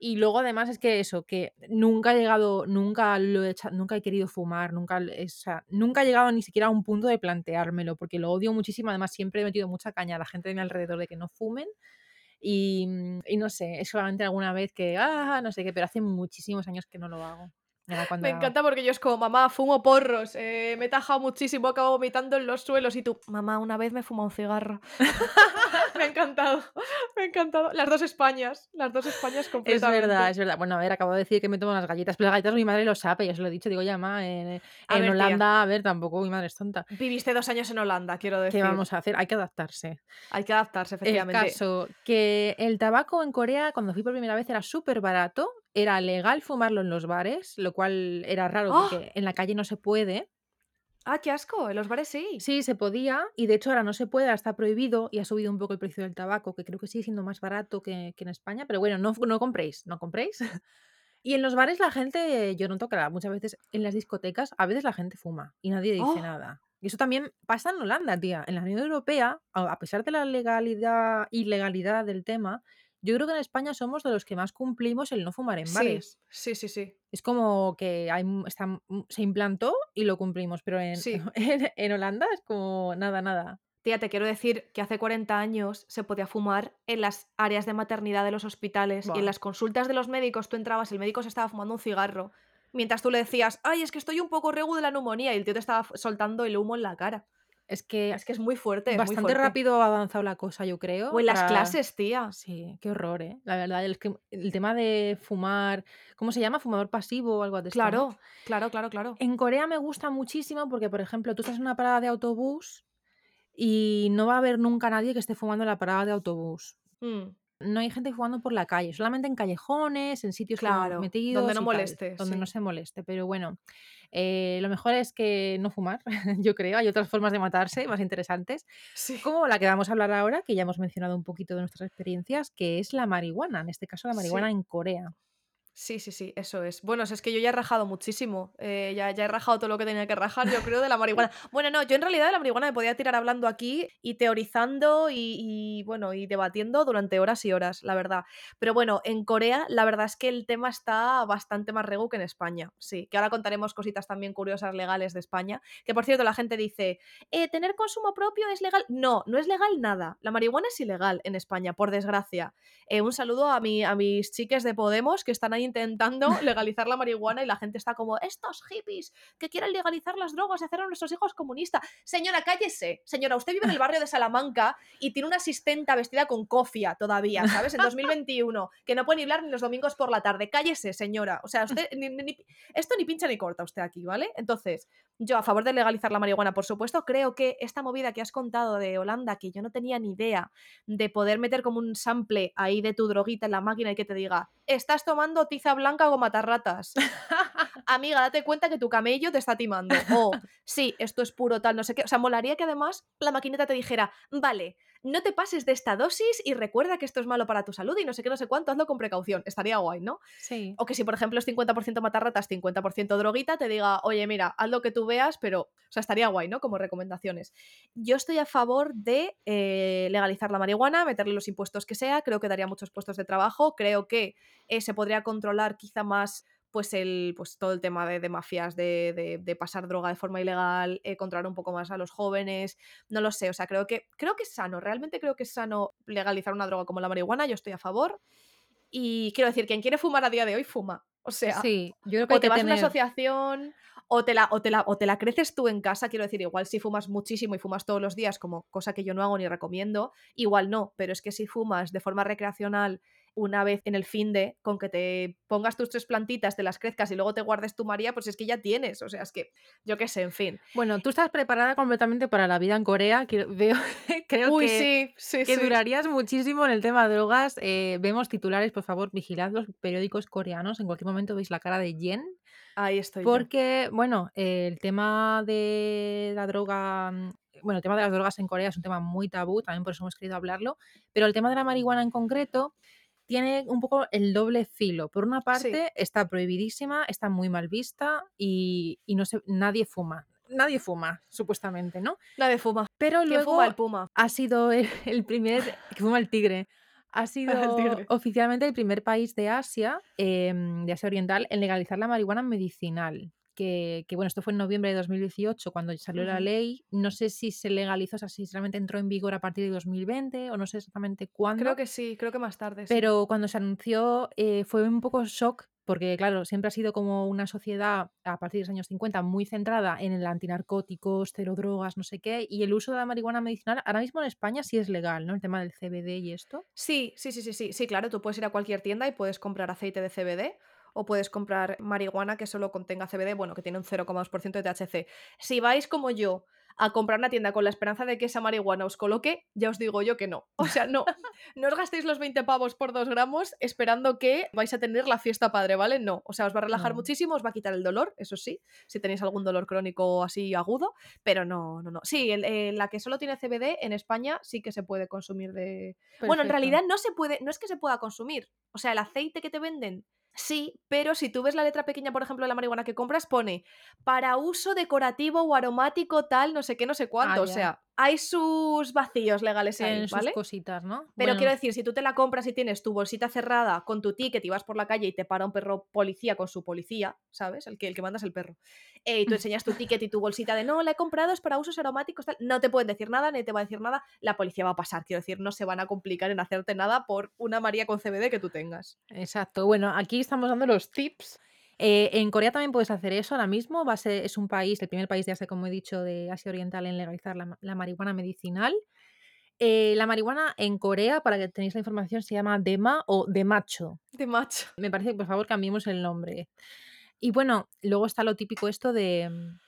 Y luego además es que eso, que nunca he llegado, nunca lo he nunca he querido fumar, nunca, o sea, nunca he llegado ni siquiera a un punto de planteármelo, porque lo odio muchísimo. Además, siempre he metido mucha caña a la gente de mi alrededor de que no fumen. Y, y no sé, es solamente alguna vez que, ah, no sé qué, pero hace muchísimos años que no lo hago. Cuando Me encanta porque yo es como, mamá, fumo porros, eh, me he tajado muchísimo, acabo vomitando en los suelos y tú, mamá, una vez me he fumado un cigarro. (laughs) me ha encantado, me ha encantado. Las dos Españas, las dos Españas Es completamente. verdad, es verdad. Bueno, a ver, acabo de decir que me tomo unas galletas, pero las galletas mi madre lo sabe, ya se lo he dicho. Digo, ya, ma, en, A en ver, tía. Holanda, a ver, tampoco mi madre es tonta. Viviste dos años en Holanda, quiero decir. ¿Qué vamos a hacer? Hay que adaptarse. Hay que adaptarse, El efectivamente. caso, que el tabaco en Corea, cuando fui por primera vez, era súper barato. Era legal fumarlo en los bares, lo cual era raro ¡Oh! porque en la calle no se puede. Ah, qué asco, en los bares sí. Sí, se podía, y de hecho ahora no se puede, ahora está prohibido y ha subido un poco el precio del tabaco, que creo que sigue siendo más barato que, que en España, pero bueno, no, no compréis, no compréis. (laughs) Y en los bares la gente, yo noto que la- muchas veces en las discotecas, a veces la gente fuma y nadie dice Oh. nada. Y eso también pasa en Holanda, tía. En la Unión Europea, a a pesar de la legalidad, ilegalidad del tema, yo creo que en España somos de los que más cumplimos el no fumar en Sí, bares. sí, sí, sí. Es como que hay, está se implantó y lo cumplimos, pero en, Sí. (laughs) en, en Holanda es como nada, nada. Tía, te quiero decir que hace 40 años se podía fumar en las áreas de maternidad de los hospitales y en las consultas de los médicos tú entrabas, el médico se estaba fumando un cigarro, mientras tú le decías, ay, es que estoy un poco regu de la neumonía y el tío te estaba soltando el humo en la cara. Es que Es que es muy fuerte, muy bastante fuerte. rápido ha avanzado la cosa, yo creo. O en las para- clases, tía. Sí, qué horror, ¿eh? La verdad, el, tema de fumar, ¿cómo se llama? Fumador pasivo o algo de esto, ¿no? Claro, claro, claro, claro. En Corea me gusta muchísimo porque, por ejemplo, tú estás en una parada de autobús y no va a haber nunca nadie que esté fumando en la parada de autobús. Mm, no hay gente fumando por la calle, solamente en callejones, en sitios Claro, metidos donde no tal, moleste, donde no se moleste. Pero bueno, eh, lo mejor es que no fumar, (laughs) yo creo. Hay otras formas de matarse más interesantes, Sí. como la que vamos a hablar ahora, que ya hemos mencionado un poquito de nuestras experiencias, que es la marihuana, en este caso la marihuana Sí. en Corea. Sí, sí, sí, eso es. Bueno, es que yo ya he rajado muchísimo. eh, ya, ya he rajado todo lo que tenía que rajar, yo creo, de la marihuana. Bueno, no, yo en realidad de la marihuana me podía tirar hablando aquí y teorizando y, bueno, y debatiendo durante horas y horas, la verdad. Pero bueno, en Corea la verdad es que el tema está bastante más regu que en España. Sí, que ahora contaremos cositas también curiosas legales de España. Que por cierto, la gente dice, eh, ¿tener consumo propio es legal? No, no es legal nada. La marihuana es ilegal en España, por desgracia. Eh, un saludo a, a mis chiques de Podemos que están ahí intentando (laughs) legalizar la marihuana y la gente está como, estos hippies que quieren legalizar las drogas y hacer a nuestros hijos comunistas. Señora, cállese. Señora, usted vive en el barrio de Salamanca y tiene una asistenta vestida con cofia todavía, ¿sabes? En 2021, que no puede ni hablar ni los domingos por la tarde. Cállese, señora. O sea, usted, esto ni pincha ni corta usted aquí, ¿vale? Entonces, yo a favor de legalizar la marihuana, por supuesto, creo que esta movida que has contado de Holanda, que yo no tenía ni idea de poder meter como un sample ahí de tu droguita en la máquina y que te diga, estás tomando tiza blanca o matarratas. Amiga, date cuenta que tu camello te está timando. O, (laughs) sí, esto es puro tal, no sé qué. O sea, molaría que además la maquineta te dijera, vale, no te pases de esta dosis y recuerda que esto es malo para tu salud y no sé qué, no sé cuánto, hazlo con precaución. Estaría guay, ¿no? Sí. O que si, por ejemplo, es 50% matarratas, 50% droguita, te diga, oye, mira, haz lo que tú veas, pero, o sea, estaría guay, ¿no? Como recomendaciones. Yo estoy a favor de eh, legalizar la marihuana, meterle los impuestos que sea, creo que daría muchos puestos de trabajo, creo que eh, se podría controlar quizá más pues el pues todo el tema de, de mafias de, de- de pasar droga de forma ilegal eh, controlar un poco más a los jóvenes no lo sé o sea creo que creo que es sano realmente creo que es sano legalizar una droga como la marihuana yo estoy a favor y quiero decir quien quiere fumar a día de hoy fuma o sea Sí, yo creo que hay o te vas a una asociación o te, la, o, te la, o te la creces tú en casa, quiero decir, igual si fumas muchísimo y fumas todos los días, como cosa que yo no hago ni recomiendo, igual no, pero es que si fumas de forma recreacional una vez en el fin de, con que te pongas tus tres plantitas, te las crezcas y luego te guardes tu María, pues es que ya tienes, o sea, es que yo qué sé, en fin. Bueno, tú estás preparada completamente para la vida en Corea. quiero- veo, (laughs) creo Uy, que, sí, sí, que sí. durarías muchísimo en el tema de drogas. Eh, vemos titulares, por favor, vigilad los periódicos coreanos. En cualquier momento veis la cara de Jen. Ahí estoy yo. Porque, bueno, eh, el tema de la droga, mm, bueno, el tema de las drogas en Corea es un tema muy tabú, también por eso hemos querido hablarlo, pero el tema de la marihuana en concreto tiene un poco el doble filo. Por una Sí, parte, está prohibidísima, está muy mal vista y, y no se, nadie fuma. Nadie fuma, supuestamente, ¿no? nadie fuma. Pero ¿Quién fuma? El luego puma. ha sido el, (laughs) el primer, que fuma el tigre, ha (laughs) sido tigre. oficialmente el primer país de Asia, em, de Asia Oriental, en legalizar la marihuana medicinal. Que, que, bueno, esto fue en noviembre de 2018 cuando salió la ley. No sé si se legalizó, o sea, si realmente entró en vigor a partir de 2020 o no sé exactamente Creo cuándo. que sí, creo que más tarde, sí. Pero cuando se anunció eh, fue un poco shock porque, claro, siempre ha sido como una sociedad a partir de los años 50 muy centrada en el antinarcóticos, cero drogas, no sé qué, y el uso de la marihuana medicinal ahora mismo en España sí es legal, ¿no? El tema del CBD y esto. Sí, sí, sí, sí, sí, sí, claro, tú puedes ir a cualquier tienda y puedes comprar aceite de CBD o puedes comprar marihuana que solo contenga CBD, bueno, que tiene un 0,2% de THC. Si vais como yo a comprar una tienda con la esperanza de que esa marihuana os coloque, ya os digo yo que no. O sea, no, (laughs) no os gastéis los 20 pavos por 2 gramos esperando que vais a tener la fiesta padre, ¿vale? No, o sea, os va a relajar No. muchísimo, os va a quitar el dolor, eso sí, si tenéis algún dolor crónico así agudo, pero no, no, no. Sí, el- eh, la que solo tiene CBD en España sí que se puede consumir de, bueno, en realidad no se puede, no es que se pueda consumir. O sea, el aceite que te venden, sí, pero si tú ves la letra pequeña, por ejemplo, de la marihuana que compras, pone para uso decorativo o aromático, tal, no sé qué, no sé cuánto. Ah, O ya. sea, hay sus vacíos legales ahí, sus ¿vale? cositas, ¿no? Pero Bueno, quiero decir, si tú te la compras y tienes tu bolsita cerrada con tu ticket y vas por la calle y te para un perro policía con su policía, ¿sabes? El que, el que manda es el perro. eh, y tú (laughs) enseñas tu ticket y tu bolsita de no, la he comprado, es para usos aromáticos, tal. No te pueden decir nada, ni te va a decir nada. La policía va a pasar. Quiero decir, no se van a complicar en hacerte nada por una María con CBD que tú tengas. exacto. Bueno, aquí estamos dando los tips. Eh, en Corea también puedes hacer eso ahora mismo. Va a ser, es un país, el primer país de Asia, como he dicho, de Asia Oriental en legalizar la, ma- la marihuana medicinal. Eh, la marihuana en Corea, para que tenéis la información, se llama Dema o Demacho. De macho. (laughs) Me parece que por favor cambiemos el nombre. Y bueno, luego está lo típico esto de, mm,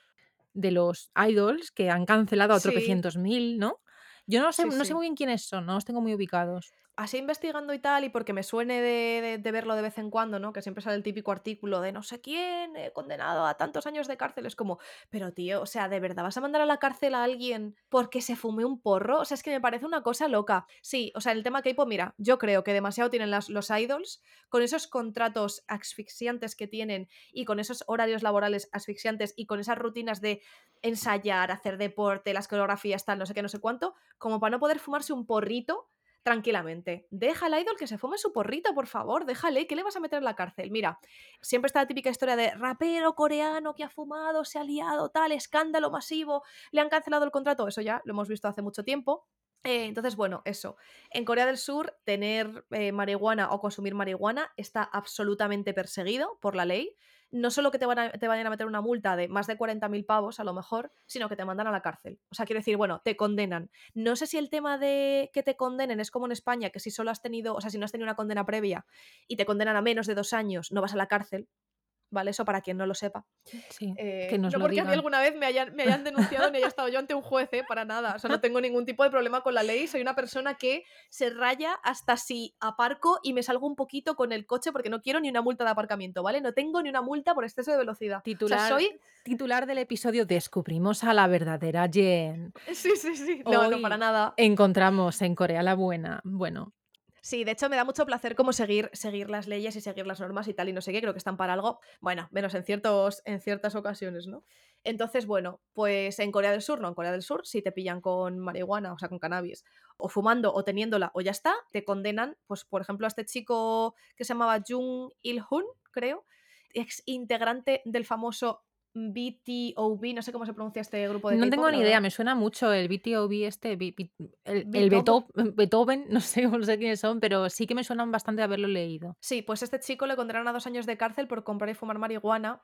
de los idols que han cancelado a Sí, tropecientos mil, ¿no? Yo no sé, sí, no sé sí. muy bien quiénes son, no los tengo muy ubicados. Así investigando y tal, y porque me suene de, verlo de vez en cuando, ¿no? Que siempre sale el típico artículo de no sé quién, condenado a tantos años de cárcel. Es como, pero tío, o sea, ¿de verdad vas a mandar a la cárcel a alguien porque se fume un porro? O sea, es que me parece una cosa loca. Sí, o sea, el tema K-pop, mira, yo creo que demasiado tienen las, los idols, con esos contratos asfixiantes que tienen y con esos horarios laborales asfixiantes y con esas rutinas de ensayar, hacer deporte, las coreografías, tal, no sé qué, no sé cuánto, como para no poder fumarse un porrito tranquilamente. Deja al idol que se fume su porrito, por favor, déjale, ¿qué le vas a meter en la cárcel? Mira, siempre está la típica historia de rapero coreano que ha fumado, se ha liado, tal, escándalo masivo, le han cancelado el contrato, eso ya lo hemos visto hace mucho tiempo. Eh, entonces, bueno, eso. En Corea del Sur, tener eh, marihuana o consumir marihuana está absolutamente perseguido por la ley no solo que te, van te vayan a meter una multa de más de 40.000 pavos a lo mejor, sino que te mandan a la cárcel. O sea, quiero decir, bueno, te condenan. No sé si el tema de que te condenen es como en España, que si solo has tenido, o sea, si no has tenido una condena previa y te condenan a menos de dos años, no vas a la cárcel, ¿vale? Eso para quien no lo sepa. Sí, Eh, que nos no lo porque a mí alguna vez me hayan, me hayan denunciado ni haya estado yo ante un juez, ¿eh? Para nada. O sea, no tengo ningún tipo de problema con la ley. Soy una persona que se raya hasta si aparco y me salgo un poquito con el coche porque no quiero ni una multa de aparcamiento, ¿vale? No tengo ni una multa por exceso de velocidad. Titular, O sea, soy... titular del episodio Descubrimos a la verdadera Jen. Sí, sí, sí. No, no, Hoy para nada. Encontramos en Corea la buena. Bueno, Sí, de hecho me da mucho placer como seguir, seguir las leyes y seguir las normas y tal y no sé qué, creo que están para algo, bueno, menos en, ciertos, en ciertas ocasiones, ¿no? Entonces, bueno, pues en Corea del Sur, no, en Corea del Sur, si te pillan con marihuana, o sea, con cannabis, o fumando o teniéndola o ya está, te condenan, pues por ejemplo a este chico que se llamaba Jung Il-hun, creo, ex integrante del famoso BTOB, no sé cómo se pronuncia este grupo de no tengo ni idea, verdad. me suena mucho el BTOB este, Bi- Bi- el, el Beethoven. Beethoven, (laughs) Beethoven, no sé, no sé quiénes son, pero sí que me suenan bastante haberlo leído. Sí, pues este chico le condenaron a dos años de cárcel por comprar y fumar marihuana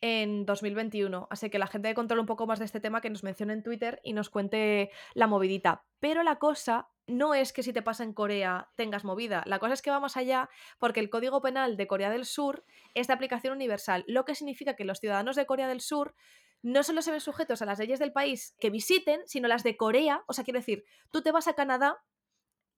en 2021. Así que la gente que controla un poco más de este tema que nos mencione en Twitter y nos cuente la movidita. Pero la cosa no es que si te pasa en Corea tengas movida. La cosa es que va más allá porque el Código Penal de Corea del Sur es de aplicación universal, lo que significa que los ciudadanos de Corea del Sur no solo se ven sujetos a las leyes del país que visiten, sino las de Corea. O sea, quiero decir, tú te vas a Canadá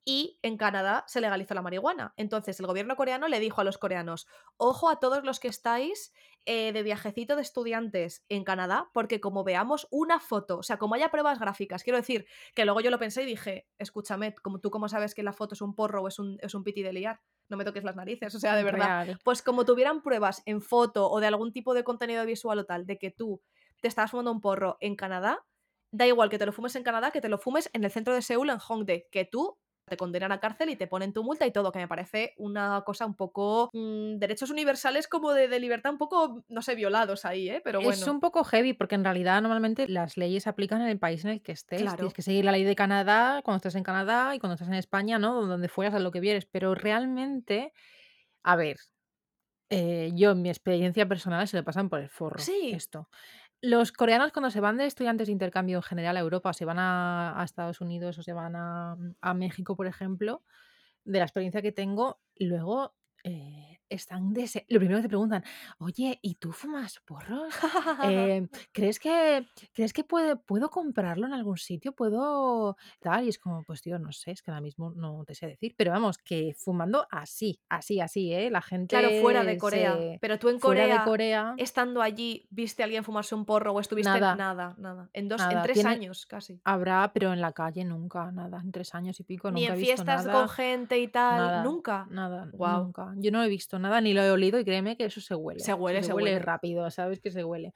y en Canadá se legalizó la marihuana. Entonces el gobierno coreano le dijo a los coreanos, ojo a todos los que estáis eh, de viajecito de estudiantes en Canadá, porque como veamos una foto, o sea, como haya pruebas gráficas, quiero decir que luego yo lo pensé y dije, escúchame, como tú cómo sabes que la foto es un porro o es un, es un piti de liar, no me toques las narices, o sea, de verdad. Real. Pues como tuvieran pruebas en foto o de algún tipo de contenido visual o tal, de que tú te estabas fumando un porro en Canadá, da igual que te lo fumes en Canadá, que te lo fumes en el centro de Seúl, en Hongdae, que tú te condenan a cárcel y te ponen tu multa y todo, que me parece una cosa un poco... mm, derechos universales como de, de libertad un poco, no sé, violados ahí, ¿eh? Pero bueno. Es un poco heavy porque en realidad normalmente las leyes se aplican en el país en el que estés. Claro. Tienes que seguir la ley de Canadá cuando estás en Canadá y cuando estás en España, ¿no? Donde fueras a lo que vieres. Pero realmente, a ver, eh, yo en mi experiencia personal se le pasan por el forro Sí. esto. Los coreanos cuando se van de estudiantes de intercambio en general a Europa, se van a, a Estados Unidos o se van a, a México, por ejemplo, de la experiencia que tengo, luego eh, están dese- Lo primero que te preguntan, oye, ¿y tú fumas porros? (laughs) Eh, ¿crees que, ¿crees que puede, puedo comprarlo en algún sitio? ¿Puedo tal? Y es como, pues tío, no sé, es que ahora mismo no te sé decir. Pero vamos, que fumando así, así, así, ¿eh? La gente Claro, fuera de Corea. se- Pero tú en fuera Corea, de Corea, estando allí, ¿viste a alguien fumarse un porro o estuviste Nada. nada? Nada, En dos, en tres tiene- años casi. habrá, pero en la calle nunca, nada. En tres años y pico Ni nunca en he visto fiestas nada. con gente y tal, nunca. Nada, Guau. nunca. Yo no he visto nada, ni lo he olido y créeme que eso se huele. Se huele, se huele. rápido, sabes que se huele.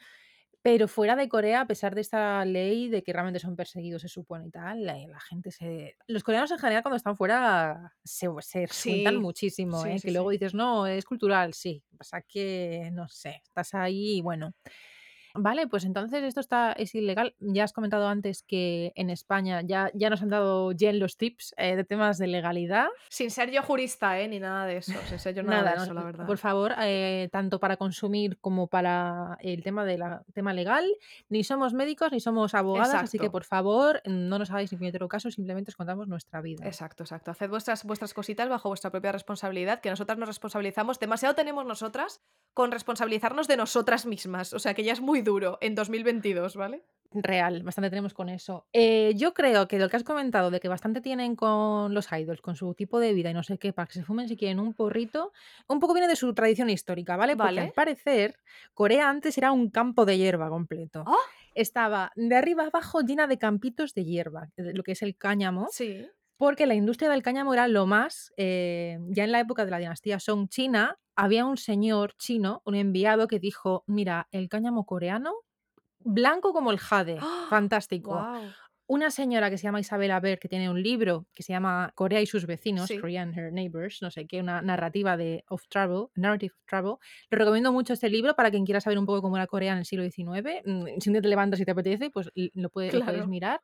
Pero fuera de Corea, a pesar de esta ley de que realmente son perseguidos, se supone y tal, la, la gente se... Los coreanos en general cuando están fuera se, se Sí, muchísimo, sí, ¿eh? sí, que luego dices, no, es cultural, sí. Pasa que, no sé, estás ahí y bueno. Vale, pues entonces esto está, es ilegal. Ya has comentado antes que en España ya, ya nos han dado Jen los tips eh, de temas de legalidad. Sin ser yo jurista, ¿eh? Ni nada de eso. Sin ser yo nada, Nada, de no, eso, la verdad. por favor, eh, tanto para consumir como para el tema, de la, tema legal, ni somos médicos ni somos abogadas, así que por favor no nos hagáis ni puñetero caso, simplemente os contamos nuestra vida. Exacto, exacto. Haced vuestras, vuestras cositas bajo vuestra propia responsabilidad, que nosotras nos responsabilizamos. Demasiado tenemos nosotras con responsabilizarnos de nosotras mismas. O sea, que ya es muy duro en 2022, ¿vale? Real, bastante tenemos con eso. Eh, yo creo que lo que has comentado de que bastante tienen con los idols, con su tipo de vida y no sé qué, para que se fumen si quieren un porrito, un poco viene de su tradición histórica, ¿vale? Porque al parecer Corea antes era un campo de hierba completo. ¡Ah! Estaba de arriba abajo llena de campitos de hierba, lo que es el cáñamo, Sí. Porque la industria del cáñamo era lo más, eh, ya en la época de la dinastía Song china, había un señor chino, un enviado que dijo, mira, el cáñamo coreano Blanco como el jade, fantástico. Guau. Una señora que se llama Isabela Berg, que tiene un libro que se llama Corea y sus vecinos, Sí. Korea and Her Neighbors, no sé qué, una narrativa de of travel, narrative of travel. Lo recomiendo mucho este libro para quien quiera saber un poco cómo era Corea en el siglo XIX. Mm, Si un día te levantas y te apetece, pues lo, puede- lo Claro. mirar.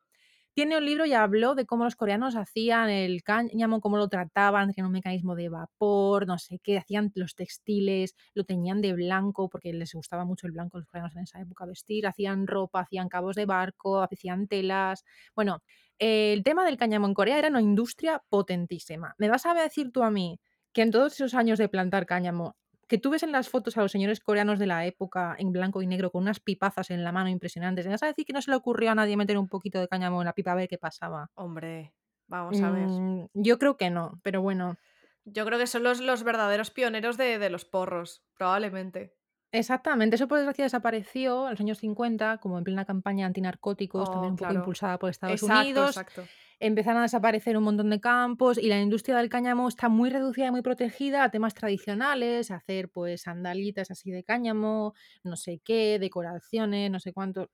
Tiene un libro y habló de cómo los coreanos hacían el cáñamo, cómo lo trataban, tenían un mecanismo de vapor, no sé qué, hacían los textiles, lo teñían de blanco porque les gustaba mucho el blanco a los coreanos en esa época vestir, hacían ropa, hacían cabos de barco, hacían telas. Bueno, el tema del cáñamo en Corea era una industria potentísima. ¿Me vas a decir tú a mí que en todos esos años de plantar cáñamo, que tú ves en las fotos a los señores coreanos de la época en blanco y negro con unas pipazas en la mano impresionantes, ¿me vas a decir que no se le ocurrió a nadie meter un poquito de cáñamo en la pipa a ver qué pasaba? Hombre, vamos a ver. Mm, yo creo que no, pero bueno. Yo creo que son los, los verdaderos pioneros de, de los porros, probablemente. Exactamente, eso por desgracia desapareció en los años 50, como en plena campaña antinarcóticos, también Oh, un poco claro. impulsada por Estados Exacto, Unidos. exacto. Empezaron a desaparecer un montón de campos y la industria del cáñamo está muy reducida y muy protegida a temas tradicionales, a hacer pues sandalitas así de cáñamo, no sé qué, decoraciones, no sé cuánto.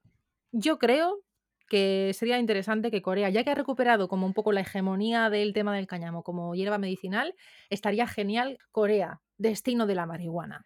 Yo creo que sería interesante que Corea, ya que ha recuperado como un poco la hegemonía del tema del cáñamo como hierba medicinal, estaría genial Corea, destino de la marihuana.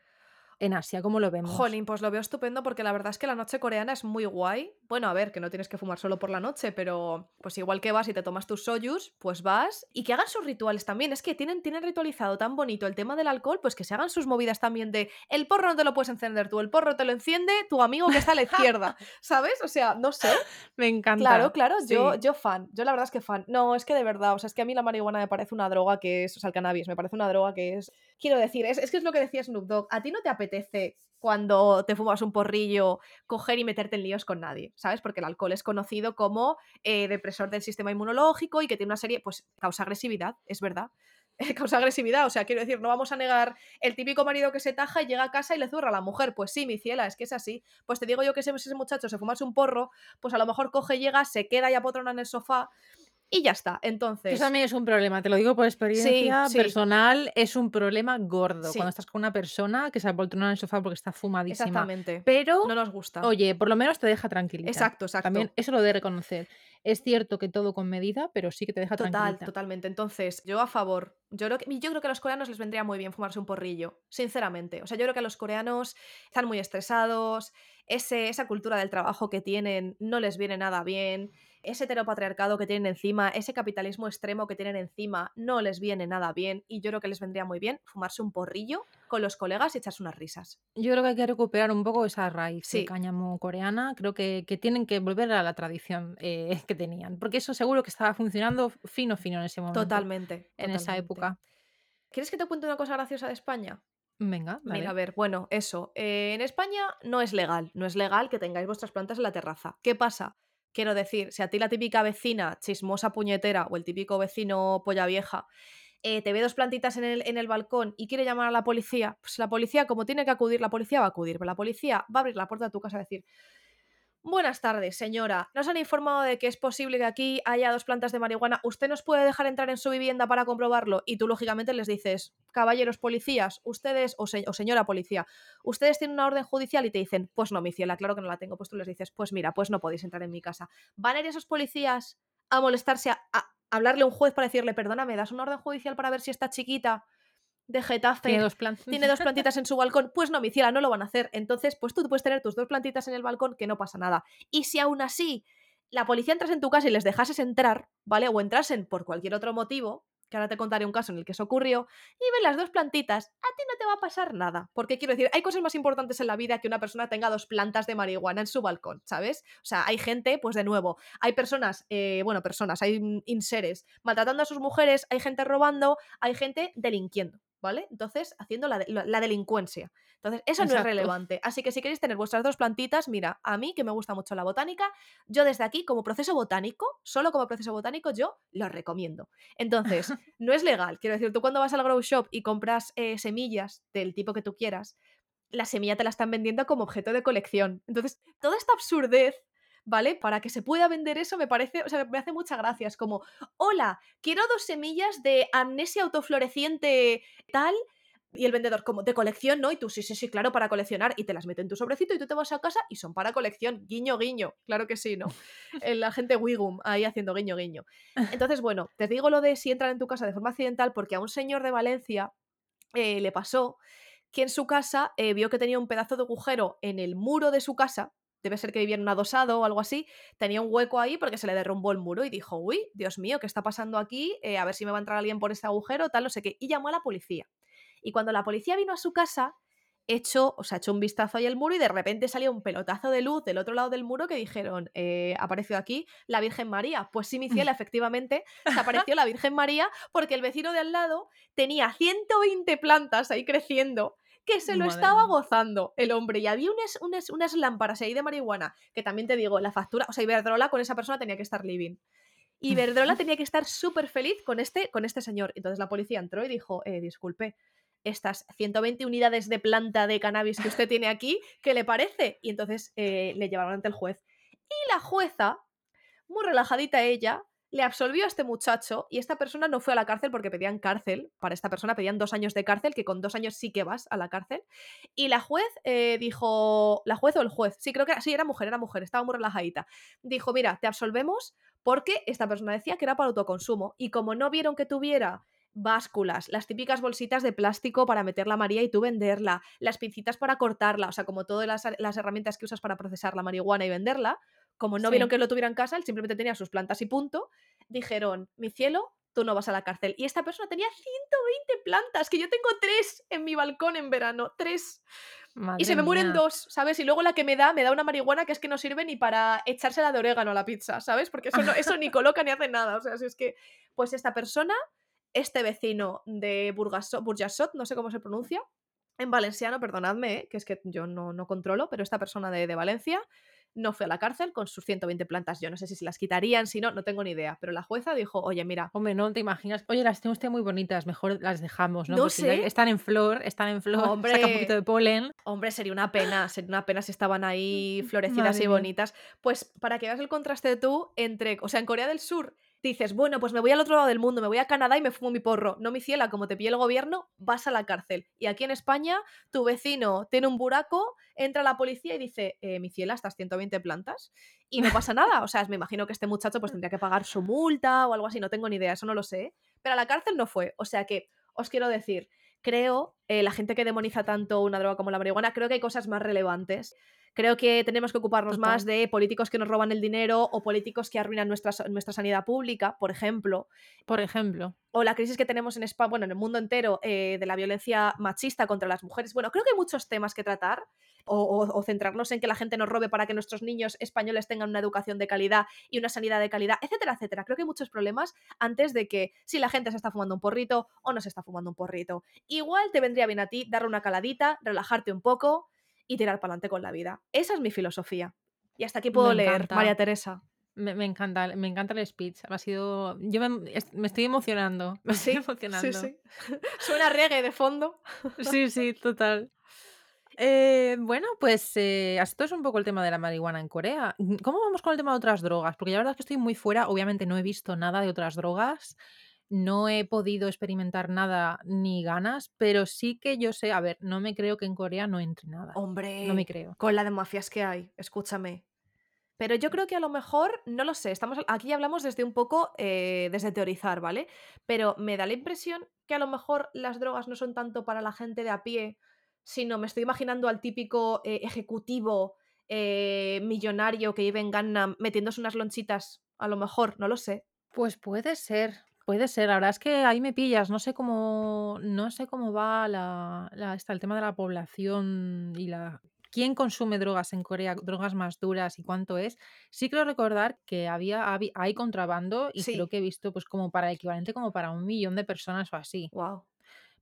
En Asia, ¿cómo lo vemos? Jolín, pues lo veo estupendo porque la verdad es que la noche coreana es muy guay. Bueno, a ver, que no tienes que fumar solo por la noche, pero pues igual que vas y te tomas tus soyus, pues vas y que hagan sus rituales también. Es que tienen, tienen ritualizado tan bonito el tema del alcohol, pues que se hagan sus movidas también de el porro no te lo puedes encender tú, el porro te lo enciende tu amigo que está a la izquierda, (laughs) ¿sabes? O sea, no sé. Me encanta. Claro, claro, yo, yo fan. Yo la verdad es que fan. No, es que de verdad, o sea, es que a mí la marihuana me parece una droga que es, o sea, el cannabis me parece una droga que es, quiero decir, es, que es lo que decía Snoop Dogg, a ti no te apetece cuando te fumas un porrillo coger y meterte en líos con nadie, ¿sabes? Porque el alcohol es conocido como eh, depresor del sistema inmunológico y que tiene una serie, pues causa agresividad, es verdad. (laughs) causa agresividad, o sea, quiero decir, no vamos a negar el típico marido que se taja y llega a casa y le zurra a la mujer, pues sí, mi ciela, es que es así. Pues te digo yo que ese, ese muchacho se fumase un porro, pues a lo mejor coge, llega, se queda y apotrona en el sofá y ya está. Entonces, Eso también es un problema, te lo digo por experiencia sí. personal, es un problema gordo Sí. cuando estás con una persona que se apoltrona en el sofá porque está fumadísima. exactamente. Pero, No nos gusta. oye, por lo menos te deja tranquilita. Exacto, exacto. También eso lo de reconocer. Es cierto que todo con medida, pero sí que te deja Total, tranquilita. totalmente. Entonces, yo a favor. Yo creo, que, yo creo que a los coreanos les vendría muy bien fumarse un porrillo, sinceramente. O sea, yo creo que a los coreanos están muy estresados, ese, esa cultura del trabajo que tienen no les viene nada bien, ese heteropatriarcado que tienen encima, ese capitalismo extremo que tienen encima no les viene nada bien y yo creo que les vendría muy bien fumarse un porrillo con los colegas y echarse unas risas. Yo creo que hay que recuperar un poco esa raíz de cáñamo coreana. Creo que, que tienen que volver a la tradición eh, (laughs) que tenían. Porque eso seguro que estaba funcionando fino, fino en ese momento. Totalmente. En esa época. ¿Quieres que te cuente una cosa graciosa de España? Venga, dale. Mira, a ver, bueno, eso. eh, en España no es legal, no es legal que tengáis vuestras plantas en la terraza. ¿Qué pasa? Quiero decir, si a ti la típica vecina chismosa puñetera o el típico vecino polla vieja eh, te ve dos plantitas en el, en el balcón y quiere llamar a la policía, pues la policía, como tiene que acudir, la policía va a acudir, pero la policía va a abrir la puerta de tu casa y decir, Buenas tardes, señora. Nos han informado de que es posible que aquí haya dos plantas de marihuana. ¿Usted nos puede dejar entrar en su vivienda para comprobarlo? Y tú, lógicamente, les dices, caballeros policías, ustedes, o, se- o señora policía, ustedes tienen una orden judicial y te dicen, pues no, mi ciela, claro que no la tengo. Pues tú les dices, pues mira, pues no podéis entrar en mi casa. ¿Van a ir esos policías a molestarse, a, a hablarle a un juez para decirle, perdona, ¿me das una orden judicial para ver si esta chiquita de Getafe Tiene dos tiene dos plantitas en su balcón, pues no, mi ciela, no lo van a hacer. Entonces, pues tú puedes tener tus dos plantitas en el balcón que no pasa nada. Y si aún así la policía entras en tu casa y les dejases entrar, ¿vale? O entrasen por cualquier otro motivo, que ahora te contaré un caso en el que eso ocurrió, y ven las dos plantitas, a ti no te va a pasar nada. Porque quiero decir, hay cosas más importantes en la vida que una persona tenga dos plantas de marihuana en su balcón, ¿sabes? O sea, hay gente, pues de nuevo, hay personas, eh, bueno, personas, hay mm, inseres maltratando a sus mujeres, hay gente robando, hay gente delinquiendo. ¿Vale? Entonces, haciendo la, de- la- delincuencia. Entonces, eso no es relevante. Así que si queréis tener vuestras dos plantitas, mira, a mí que me gusta mucho la botánica, yo desde aquí, como proceso botánico, solo como proceso botánico, yo lo recomiendo. Entonces, (laughs) no es legal. Quiero decir, tú cuando vas al grow shop y compras eh, semillas del tipo que tú quieras, la semilla te la están vendiendo como objeto de colección. Entonces, toda esta absurdez, ¿vale? Para que se pueda vender eso me parece, o sea, me hace mucha gracia. Es como, hola, quiero dos semillas de amnesia autofloreciente tal. Y el vendedor, como de colección, ¿no? Y tú, sí, sí, sí, claro, para coleccionar. Y te las mete en tu sobrecito y tú te vas a casa y son para colección. Guiño, guiño. Claro que sí, ¿no? (laughs) El agente Wigum ahí haciendo guiño, guiño. (laughs) Entonces, bueno, te digo lo de si entran en tu casa de forma accidental porque a un señor de Valencia eh, le pasó que en su casa eh, vio que tenía un pedazo de agujero en el muro de su casa. Debe ser que vivía en un adosado o algo así. Tenía un hueco ahí porque se le derrumbó el muro y dijo, uy, Dios mío, ¿qué está pasando aquí? Eh, a ver si me va a entrar alguien por este agujero, tal, no sé qué. Y llamó a la policía. Y cuando la policía vino a su casa, echó, o sea, echó un vistazo ahí al muro y de repente salió un pelotazo de luz del otro lado del muro que dijeron, eh, apareció aquí la Virgen María. Pues sí, mi ciela, (laughs) efectivamente, se apareció la Virgen María porque el vecino de al lado tenía 120 plantas ahí creciendo que se lo Madre estaba gozando el hombre. Y había unas, unas, unas lámparas ahí de marihuana, que también te digo, la factura, o sea, Iberdrola con esa persona tenía que estar living. Y Iberdrola tenía que estar súper feliz con este, con este señor. Entonces la policía entró y dijo, eh, disculpe, estas 120 unidades de planta de cannabis que usted tiene aquí, ¿qué le parece? Y entonces eh, le llevaron ante el juez. Y la jueza, muy relajadita ella, le absolvió a este muchacho y esta persona no fue a la cárcel porque pedían cárcel. Para esta persona pedían dos años de cárcel, que con dos años sí que vas a la cárcel. Y la juez eh, dijo, la juez o el juez, sí, creo que era, sí, era mujer, era mujer, estaba muy relajadita. Dijo, mira, te absolvemos porque esta persona decía que era para autoconsumo y como no vieron que tuviera básculas, las típicas bolsitas de plástico para meter la María y tú venderla, las pincitas para cortarla, o sea, como todas las, las herramientas que usas para procesar la marihuana y venderla, como no Sí. vieron que lo tuviera en casa, él simplemente tenía sus plantas y punto, dijeron, mi cielo, tú no vas a la cárcel. Y esta persona tenía 120 plantas, que yo tengo tres en mi balcón en verano, tres. y se me mueren dos, ¿sabes? Y luego la que me da, me da una marihuana que es que no sirve ni para echársela de orégano a la pizza, ¿sabes? Porque eso, no, eso ni coloca ni hace nada. O sea, si es que, pues esta persona, este vecino de Burgasot, Burjasot, no sé cómo se pronuncia, en valenciano, perdonadme, ¿eh? que es que yo no, no controlo, pero esta persona de, de Valencia no fue a la cárcel con sus 120 plantas. Yo no sé si se las quitarían, si no, no tengo ni idea. Pero la jueza dijo, oye, mira, Hombre, no te imaginas. Oye, las tiene usted muy bonitas, mejor las dejamos, ¿no? No Porque sé. están en flor, están en flor, (laughs) saca un Hombre. poquito de polen. Hombre, sería una pena, sería una pena si estaban ahí (laughs) florecidas Madre y bonitas. Pues para que veas el contraste tú entre, o sea, en Corea del Sur dices, bueno, pues me voy al otro lado del mundo, me voy a Canadá y me fumo mi porro. No, mi ciela, como te pille el gobierno, vas a la cárcel. Y aquí en España, tu vecino tiene un buraco, entra la policía y dice, eh, mi ciela, estas 120 plantas. Y no pasa nada. O sea, me imagino que este muchacho pues tendría que pagar su multa o algo así, no tengo ni idea, eso no lo sé. Pero a la cárcel no fue. O sea que, os quiero decir, creo, eh, la gente que demoniza tanto una droga como la marihuana, creo que hay cosas más relevantes. Creo que tenemos que ocuparnos Total. más de políticos que nos roban el dinero o políticos que arruinan nuestra, nuestra sanidad pública, por ejemplo, Por ejemplo. o la crisis que tenemos en España, bueno, en el mundo entero, eh, de la violencia machista contra las mujeres. Bueno, creo que hay muchos temas que tratar o, o- o centrarnos en que la gente nos robe para que nuestros niños españoles tengan una educación de calidad y una sanidad de calidad, etcétera, etcétera. Creo que hay muchos problemas antes de que si la gente se está fumando un porrito o no se está fumando un porrito. Igual te vendría bien a ti darle una caladita, relajarte un poco y tirar para adelante con la vida. Esa es mi filosofía. Y hasta aquí puedo Me leer, encanta. María Teresa. Me, me encanta, me encanta el speech. Ha sido. Yo me, es- me estoy emocionando. (laughs) Me estoy emocionando. sí, sí. (laughs) Suena reggae de fondo. Sí, sí, total. Eh, bueno, pues eh, esto es un poco el tema de la marihuana en Corea. ¿Cómo vamos con el tema de otras drogas? Porque la verdad es que estoy muy fuera. Obviamente no he visto nada de otras drogas. No he podido experimentar nada ni ganas, pero sí que yo sé, a ver, no me creo que en Corea no entre nada. Hombre, No me creo. con la de mafias que hay, escúchame. Pero yo creo que a lo mejor, no lo sé, estamos aquí hablamos desde un poco, eh, desde teorizar, ¿vale? Pero me da la impresión que a lo mejor las drogas no son tanto para la gente de a pie, sino me estoy imaginando al típico eh, ejecutivo eh, millonario que vive en Gangnam metiéndose unas lonchitas, a lo mejor, no lo sé. Pues puede ser, puede ser. La verdad es que ahí me pillas. No sé cómo, no sé cómo va la, la- el tema de la población y la quién consume drogas en Corea, drogas más duras y cuánto es. Sí creo recordar que había, habi- hay contrabando y creo Sí, que he visto pues como para el equivalente como para un millón de personas o así. wow.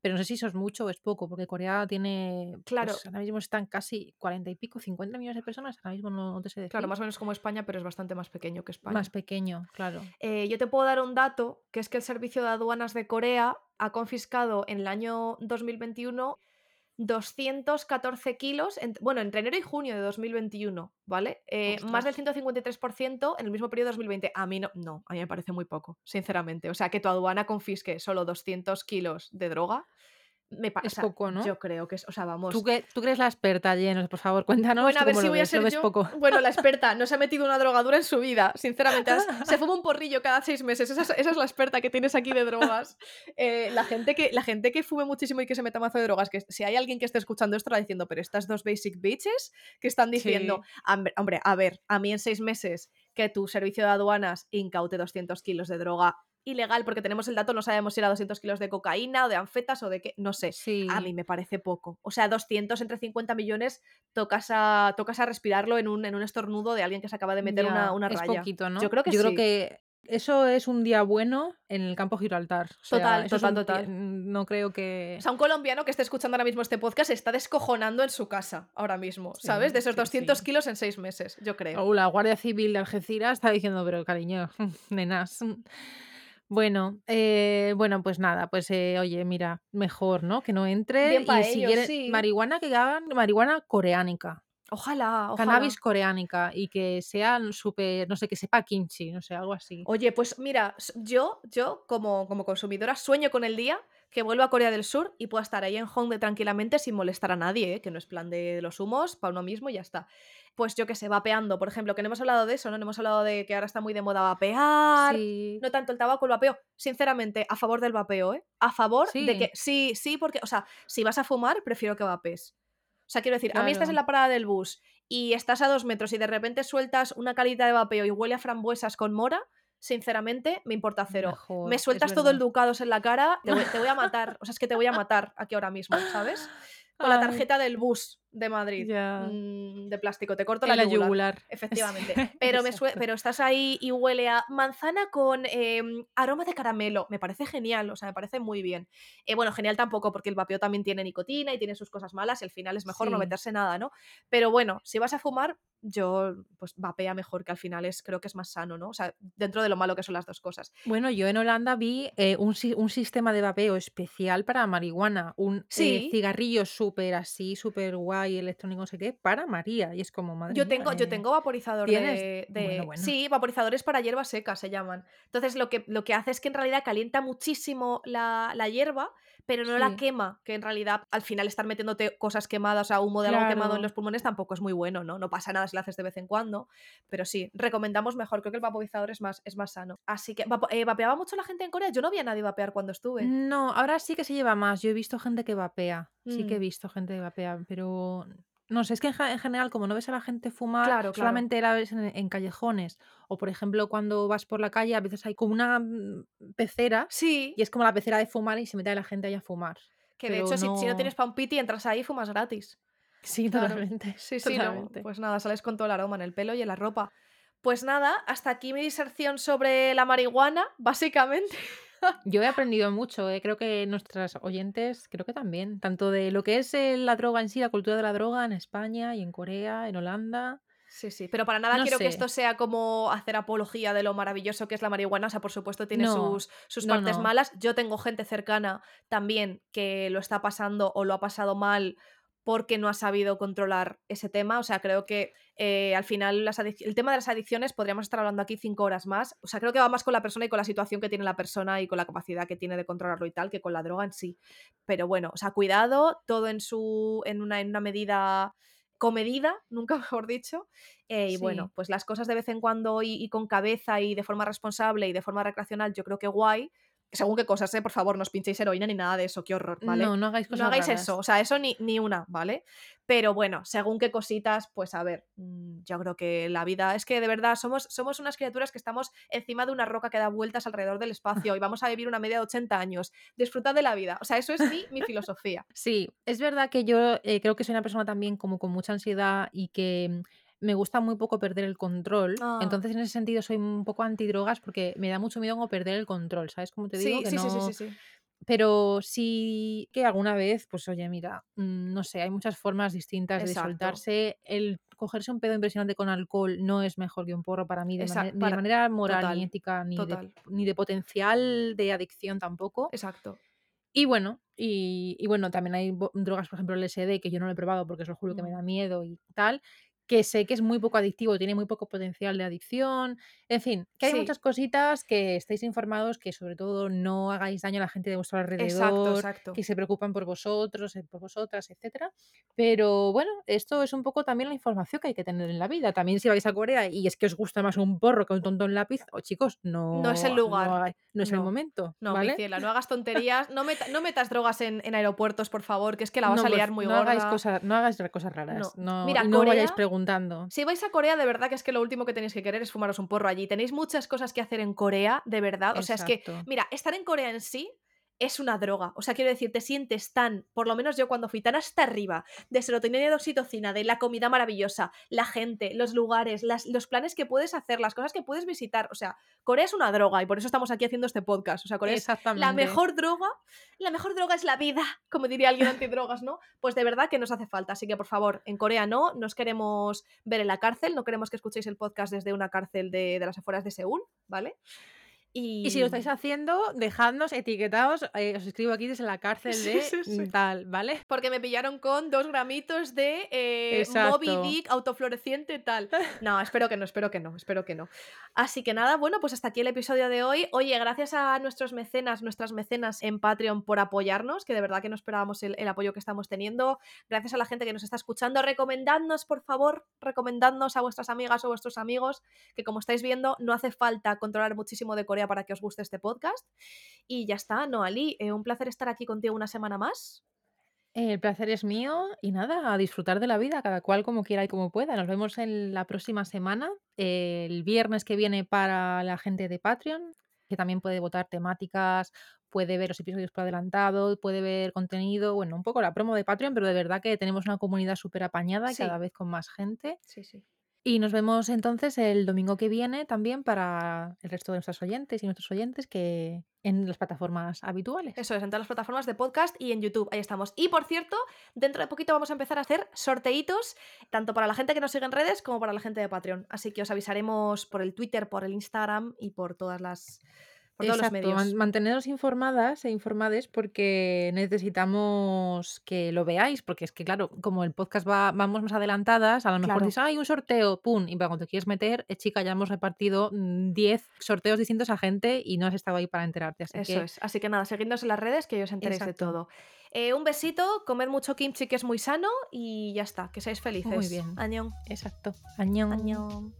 Pero no sé si eso es mucho o es poco, porque Corea tiene, Claro. pues ahora mismo están casi 40 y pico, 50 millones de personas, ahora mismo no, no te sé Claro, decir. más o menos como España, pero es bastante más pequeño que España. Más pequeño, claro. Eh, yo te puedo dar un dato, que es que el Servicio de Aduanas de Corea ha confiscado en el año 2021 214 kilos, en- bueno, entre enero y junio de 2021, ¿vale? Eh, más del Ostras. 153% en el mismo periodo de 2020. A mí no, no, a mí me parece muy poco, sinceramente. O sea, que tu aduana confisque solo 200 kilos de droga, me o Es sea, poco, ¿no? yo creo que es, o sea, vamos, Tú que, tú eres la experta, Jen, por favor, cuéntanos bueno, a ver si voy a ves, ser yo. poco. (laughs) Bueno, la experta no se ha metido una drogadura en su vida, sinceramente. (laughs) Se fuma un porrillo cada seis meses. Esa es, esa es la experta que tienes aquí de drogas. Eh, la, gente que, la gente que fume muchísimo y que se meta mazo de drogas, que si hay alguien que esté escuchando esto, estará diciendo, pero estas dos basic bitches que están diciendo, Sí. "Hombre, hombre, a ver, a mí en seis meses que tu servicio de aduanas incaute 200 kilos de droga ilegal, porque tenemos el dato, no sabemos si era 200 kilos de cocaína o de anfetas o de qué, no sé. A mí me parece poco. O sea, 200 entre 50 millones tocas a, tocas a respirarlo en un, en un estornudo de alguien que se acaba de meter una, ya, una es raya. poquito, Yo ¿no? creo que Yo creo que eso es un día bueno en el campo Gibraltar. O sea, Total, total, total. no creo que... O sea, un colombiano que esté escuchando ahora mismo este podcast se está descojonando en su casa ahora mismo, ¿sabes? De esos sí, 200 sí. kilos en seis meses, yo creo. O la Guardia Civil de Algeciras está diciendo, pero cariño, (laughs) nenas. Bueno, eh, bueno, pues nada, pues eh, oye, mira, mejor, ¿no? Que no entre Bien y para si ellos, quieren sí. marihuana, que hagan marihuana coreánica, Ojalá, ojalá. cannabis coreánica y que sean súper, no sé, que sepa kimchi, no sé, algo así. Oye, pues mira, s- yo, yo como, como consumidora sueño con el día que vuelva a Corea del Sur y pueda estar ahí en Hongdae tranquilamente sin molestar a nadie, ¿eh? que no es plan de los humos, para uno mismo y ya está. Pues yo que sé, vapeando, por ejemplo, que no hemos hablado de eso, ¿no? No hemos hablado de que ahora está muy de moda vapear, Sí, no tanto el tabaco, el vapeo. Sinceramente, a favor del vapeo, ¿eh? A favor de que sí, sí, porque, o sea, si vas a fumar, prefiero que vapes. O sea, quiero decir, a mí estás en la parada del bus y estás a dos metros y de repente sueltas una calita de vapeo y huele a frambuesas con mora, sinceramente, me importa cero. mejor, Me sueltas todo el ducados en la cara, te voy, te voy a (laughs) matar. O sea, es que te voy a matar aquí ahora mismo, ¿sabes? Con la tarjeta del bus de Madrid, mm, de plástico, te corto en la la yugular. yugular. Efectivamente. (laughs) Pero, me pero estás ahí y huele a manzana con em, aroma de caramelo. Me parece genial, o sea, me parece muy bien. Eh, bueno, genial tampoco, porque el vapeo también tiene nicotina y tiene sus cosas malas y al final es mejor no meterse nada, ¿no? Pero bueno, si vas a fumar, yo, pues vapea mejor, que al final es, creo que es más sano, ¿no? O sea, dentro de lo malo que son las dos cosas. Bueno, yo en Holanda vi eh, un, si- un sistema de vapeo especial para marihuana, un eh, Sí, cigarrillo súper así, súper guay, electrónico, no sé qué, para María. Y es como, madre Yo mía, tengo, yo eh, tengo vaporizador tienes. de, Bueno, de- bueno. Sí, vaporizadores para hierba seca se llaman. Entonces lo que, lo que hace es que en realidad calienta muchísimo la, la hierba, pero no la quema, que en realidad al final estar metiéndote cosas quemadas, o sea, humo de algo quemado en los pulmones tampoco es muy bueno, ¿no? No pasa nada si lo haces de vez en cuando, pero sí, recomendamos mejor, creo que el vaporizador es más, es más sano. Así que, eh, ¿vapeaba mucho la gente en Corea? Yo no vi a nadie vapear cuando estuve. No, ahora sí que se lleva más. Yo he visto gente que vapea. Sí que he Mm, visto gente que vapea, pero no sé, es que en, ja- en general, como no ves a la gente fumar, claro, claro. solamente la ves en, en callejones. O por ejemplo, cuando vas por la calle, a veces hay como una mm, pecera Sí, y es como la pecera de fumar y se mete la gente ahí a fumar. que de Pero hecho si, si no tienes no. pa' un piti, entras ahí y fumas gratis. Sí, Claro, totalmente. sí, (laughs) sí, no. Totalmente. Pues nada, sales con todo el aroma en el pelo y en la ropa. Pues nada, hasta aquí mi diserción sobre la marihuana, básicamente. Yo he aprendido mucho, eh, creo que nuestras oyentes, creo que también, tanto de lo que es eh, la droga en sí, la cultura de la droga en España y en Corea, en Holanda. Sí, sí, pero para nada No quiero que esto sea como hacer apología de lo maravilloso que es la marihuana. O sea, por supuesto tiene No, sus, sus no, partes malas. Yo tengo gente cercana también que lo está pasando o lo ha pasado mal porque no ha sabido controlar ese tema. O sea, creo que eh, al final las el tema de las adicciones podríamos estar hablando aquí cinco horas más. O sea, creo que va más con la persona y con la situación que tiene la persona y con la capacidad que tiene de controlarlo y tal que con la droga en sí. Pero bueno, o sea, cuidado, todo en su. en una, en una medida comedida, (laughs) nunca mejor dicho. Eh, y bueno, pues las cosas de vez en cuando y, y con cabeza y de forma responsable y de forma recreacional, yo creo que guay. Según qué cosas, ¿eh? Por favor, no os pinchéis heroína ni nada de eso, qué horror, ¿vale? No, no hagáis No cosas hagáis raras. eso, o sea, eso ni, ni una, ¿vale? Pero bueno, según qué cositas, pues a ver, mm, yo creo que la vida es que de verdad somos, somos unas criaturas que estamos encima de una roca que da vueltas alrededor del espacio y (laughs) vamos a vivir una media de 80 años. Disfrutad de la vida, o sea, eso es mi, mi filosofía. Sí, es verdad que yo eh, creo que soy una persona también como con mucha ansiedad y que mm, me gusta muy poco perder el control. Ah, Entonces, en ese sentido, soy un poco antidrogas porque me da mucho miedo como perder el control, ¿sabes cómo te digo? sí, Que sí, sí, sí, sí, no, sí. Pero sí que alguna vez, pues oye, mira, mm, no sé, hay muchas formas distintas de soltarse. El cogerse un pedo impresionante con alcohol no es mejor que un porro para mí de de manera moral, ni total, ética, ni de total. ni de potencial de adicción tampoco. Exacto. Y bueno, y y bueno, también hay drogas, por ejemplo, el LSD, que yo no lo he probado porque os lo juro que me da miedo y tal, que sé que es muy poco adictivo, tiene muy poco potencial de adicción. En fin, que hay muchas cositas, que estéis informados, que sobre todo no hagáis daño a la gente de vuestro Exacto, alrededor, exacto. que se preocupan por vosotros, eh, por vosotras, etcétera. Pero bueno, esto es un poco también la información que hay que tener en la vida. También si vais a Corea y es que os gusta más un porro que un tontón lápiz, oh, chicos, No es el no no lugar. no es el No. momento, No, mi ¿vale? no hagas (laughs) tonterías, no meta no metas drogas en en aeropuertos, por favor, que es que la vas No, a por liar muy no hagáis gorda. cosas no hagáis cosas raras, No. no Mira, no vayáis Corea si vais a Corea, de verdad que es que lo último que tenéis que querer es fumaros un porro allí. Tenéis muchas cosas que hacer en Corea, de verdad. O sea, es que, mira, estar en Corea en sí es una droga. O sea, quiero decir, te sientes tan, por lo menos yo cuando fui, tan hasta arriba de serotonina y de oxitocina, de la comida maravillosa, la gente, los lugares, las los planes que puedes hacer, las cosas que puedes visitar. O sea, Corea es una droga y por eso estamos aquí haciendo este podcast. O sea, Corea es la mejor droga, la mejor droga es la vida, como diría alguien antidrogas, ¿no? Pues de verdad que nos hace falta. Así que, por favor, en Corea no, no os queremos ver en la cárcel, no queremos que escuchéis el podcast desde una cárcel de de las afueras de Seúl, ¿vale? Y si lo estáis haciendo, dejadnos etiquetados, eh, os escribo aquí desde la cárcel de, sí, sí. tal, ¿vale? Porque me pillaron con 2 gramitos de, eh, Moby. Dick autofluoresciente, tal. (laughs) No, espero que no, espero que no, espero que no. Así que nada, bueno, pues hasta aquí el episodio de hoy. Oye, gracias a nuestros mecenas, nuestras mecenas en Patreon por apoyarnos, que de verdad que no esperábamos el el apoyo que estamos teniendo. Gracias a la gente que nos está escuchando. Recomendadnos, por favor, recomendadnos a vuestras amigas o vuestros amigos, que como estáis viendo, no hace falta controlar muchísimo de Corea para que os guste este podcast. Y ya está, Noalí, eh, un placer estar aquí contigo una semana más. El placer es mío y nada, a disfrutar de la vida, cada cual como quiera y como pueda. Nos vemos en la próxima semana, el viernes que viene para la gente de Patreon, que también puede votar temáticas, puede ver los episodios por adelantado, puede ver contenido, bueno, un poco la promo de Patreon, pero de verdad que tenemos una comunidad superapañada y cada vez con más gente. Sí, sí. Y nos vemos entonces el domingo que viene también para el resto de nuestras oyentes y nuestros oyentes que en las plataformas habituales. Eso es, en todas las plataformas de podcast y en YouTube, ahí estamos. Y por cierto, dentro de poquito vamos a empezar a hacer sorteitos, tanto para la gente que nos sigue en redes como para la gente de Patreon. Así que os avisaremos por el Twitter, por el Instagram y por todas las todos los medios. manteneros informadas e informades porque necesitamos que lo veáis, porque es que, claro, como el podcast va vamos más adelantadas, a lo mejor Claro. dices: "Ay, un sorteo", pum, y para cuando te quieres meter, eh, chica, ya hemos repartido, mm, 10 sorteos distintos a gente y no has estado ahí para enterarte, así Eso que es. Así que nada, seguidnos en las redes que os enteréis de todo. Eh, un besito, comed mucho kimchi, que es muy sano, y ya está, que seáis Muy felices. bien. Añón. Exacto. Añón. Añón.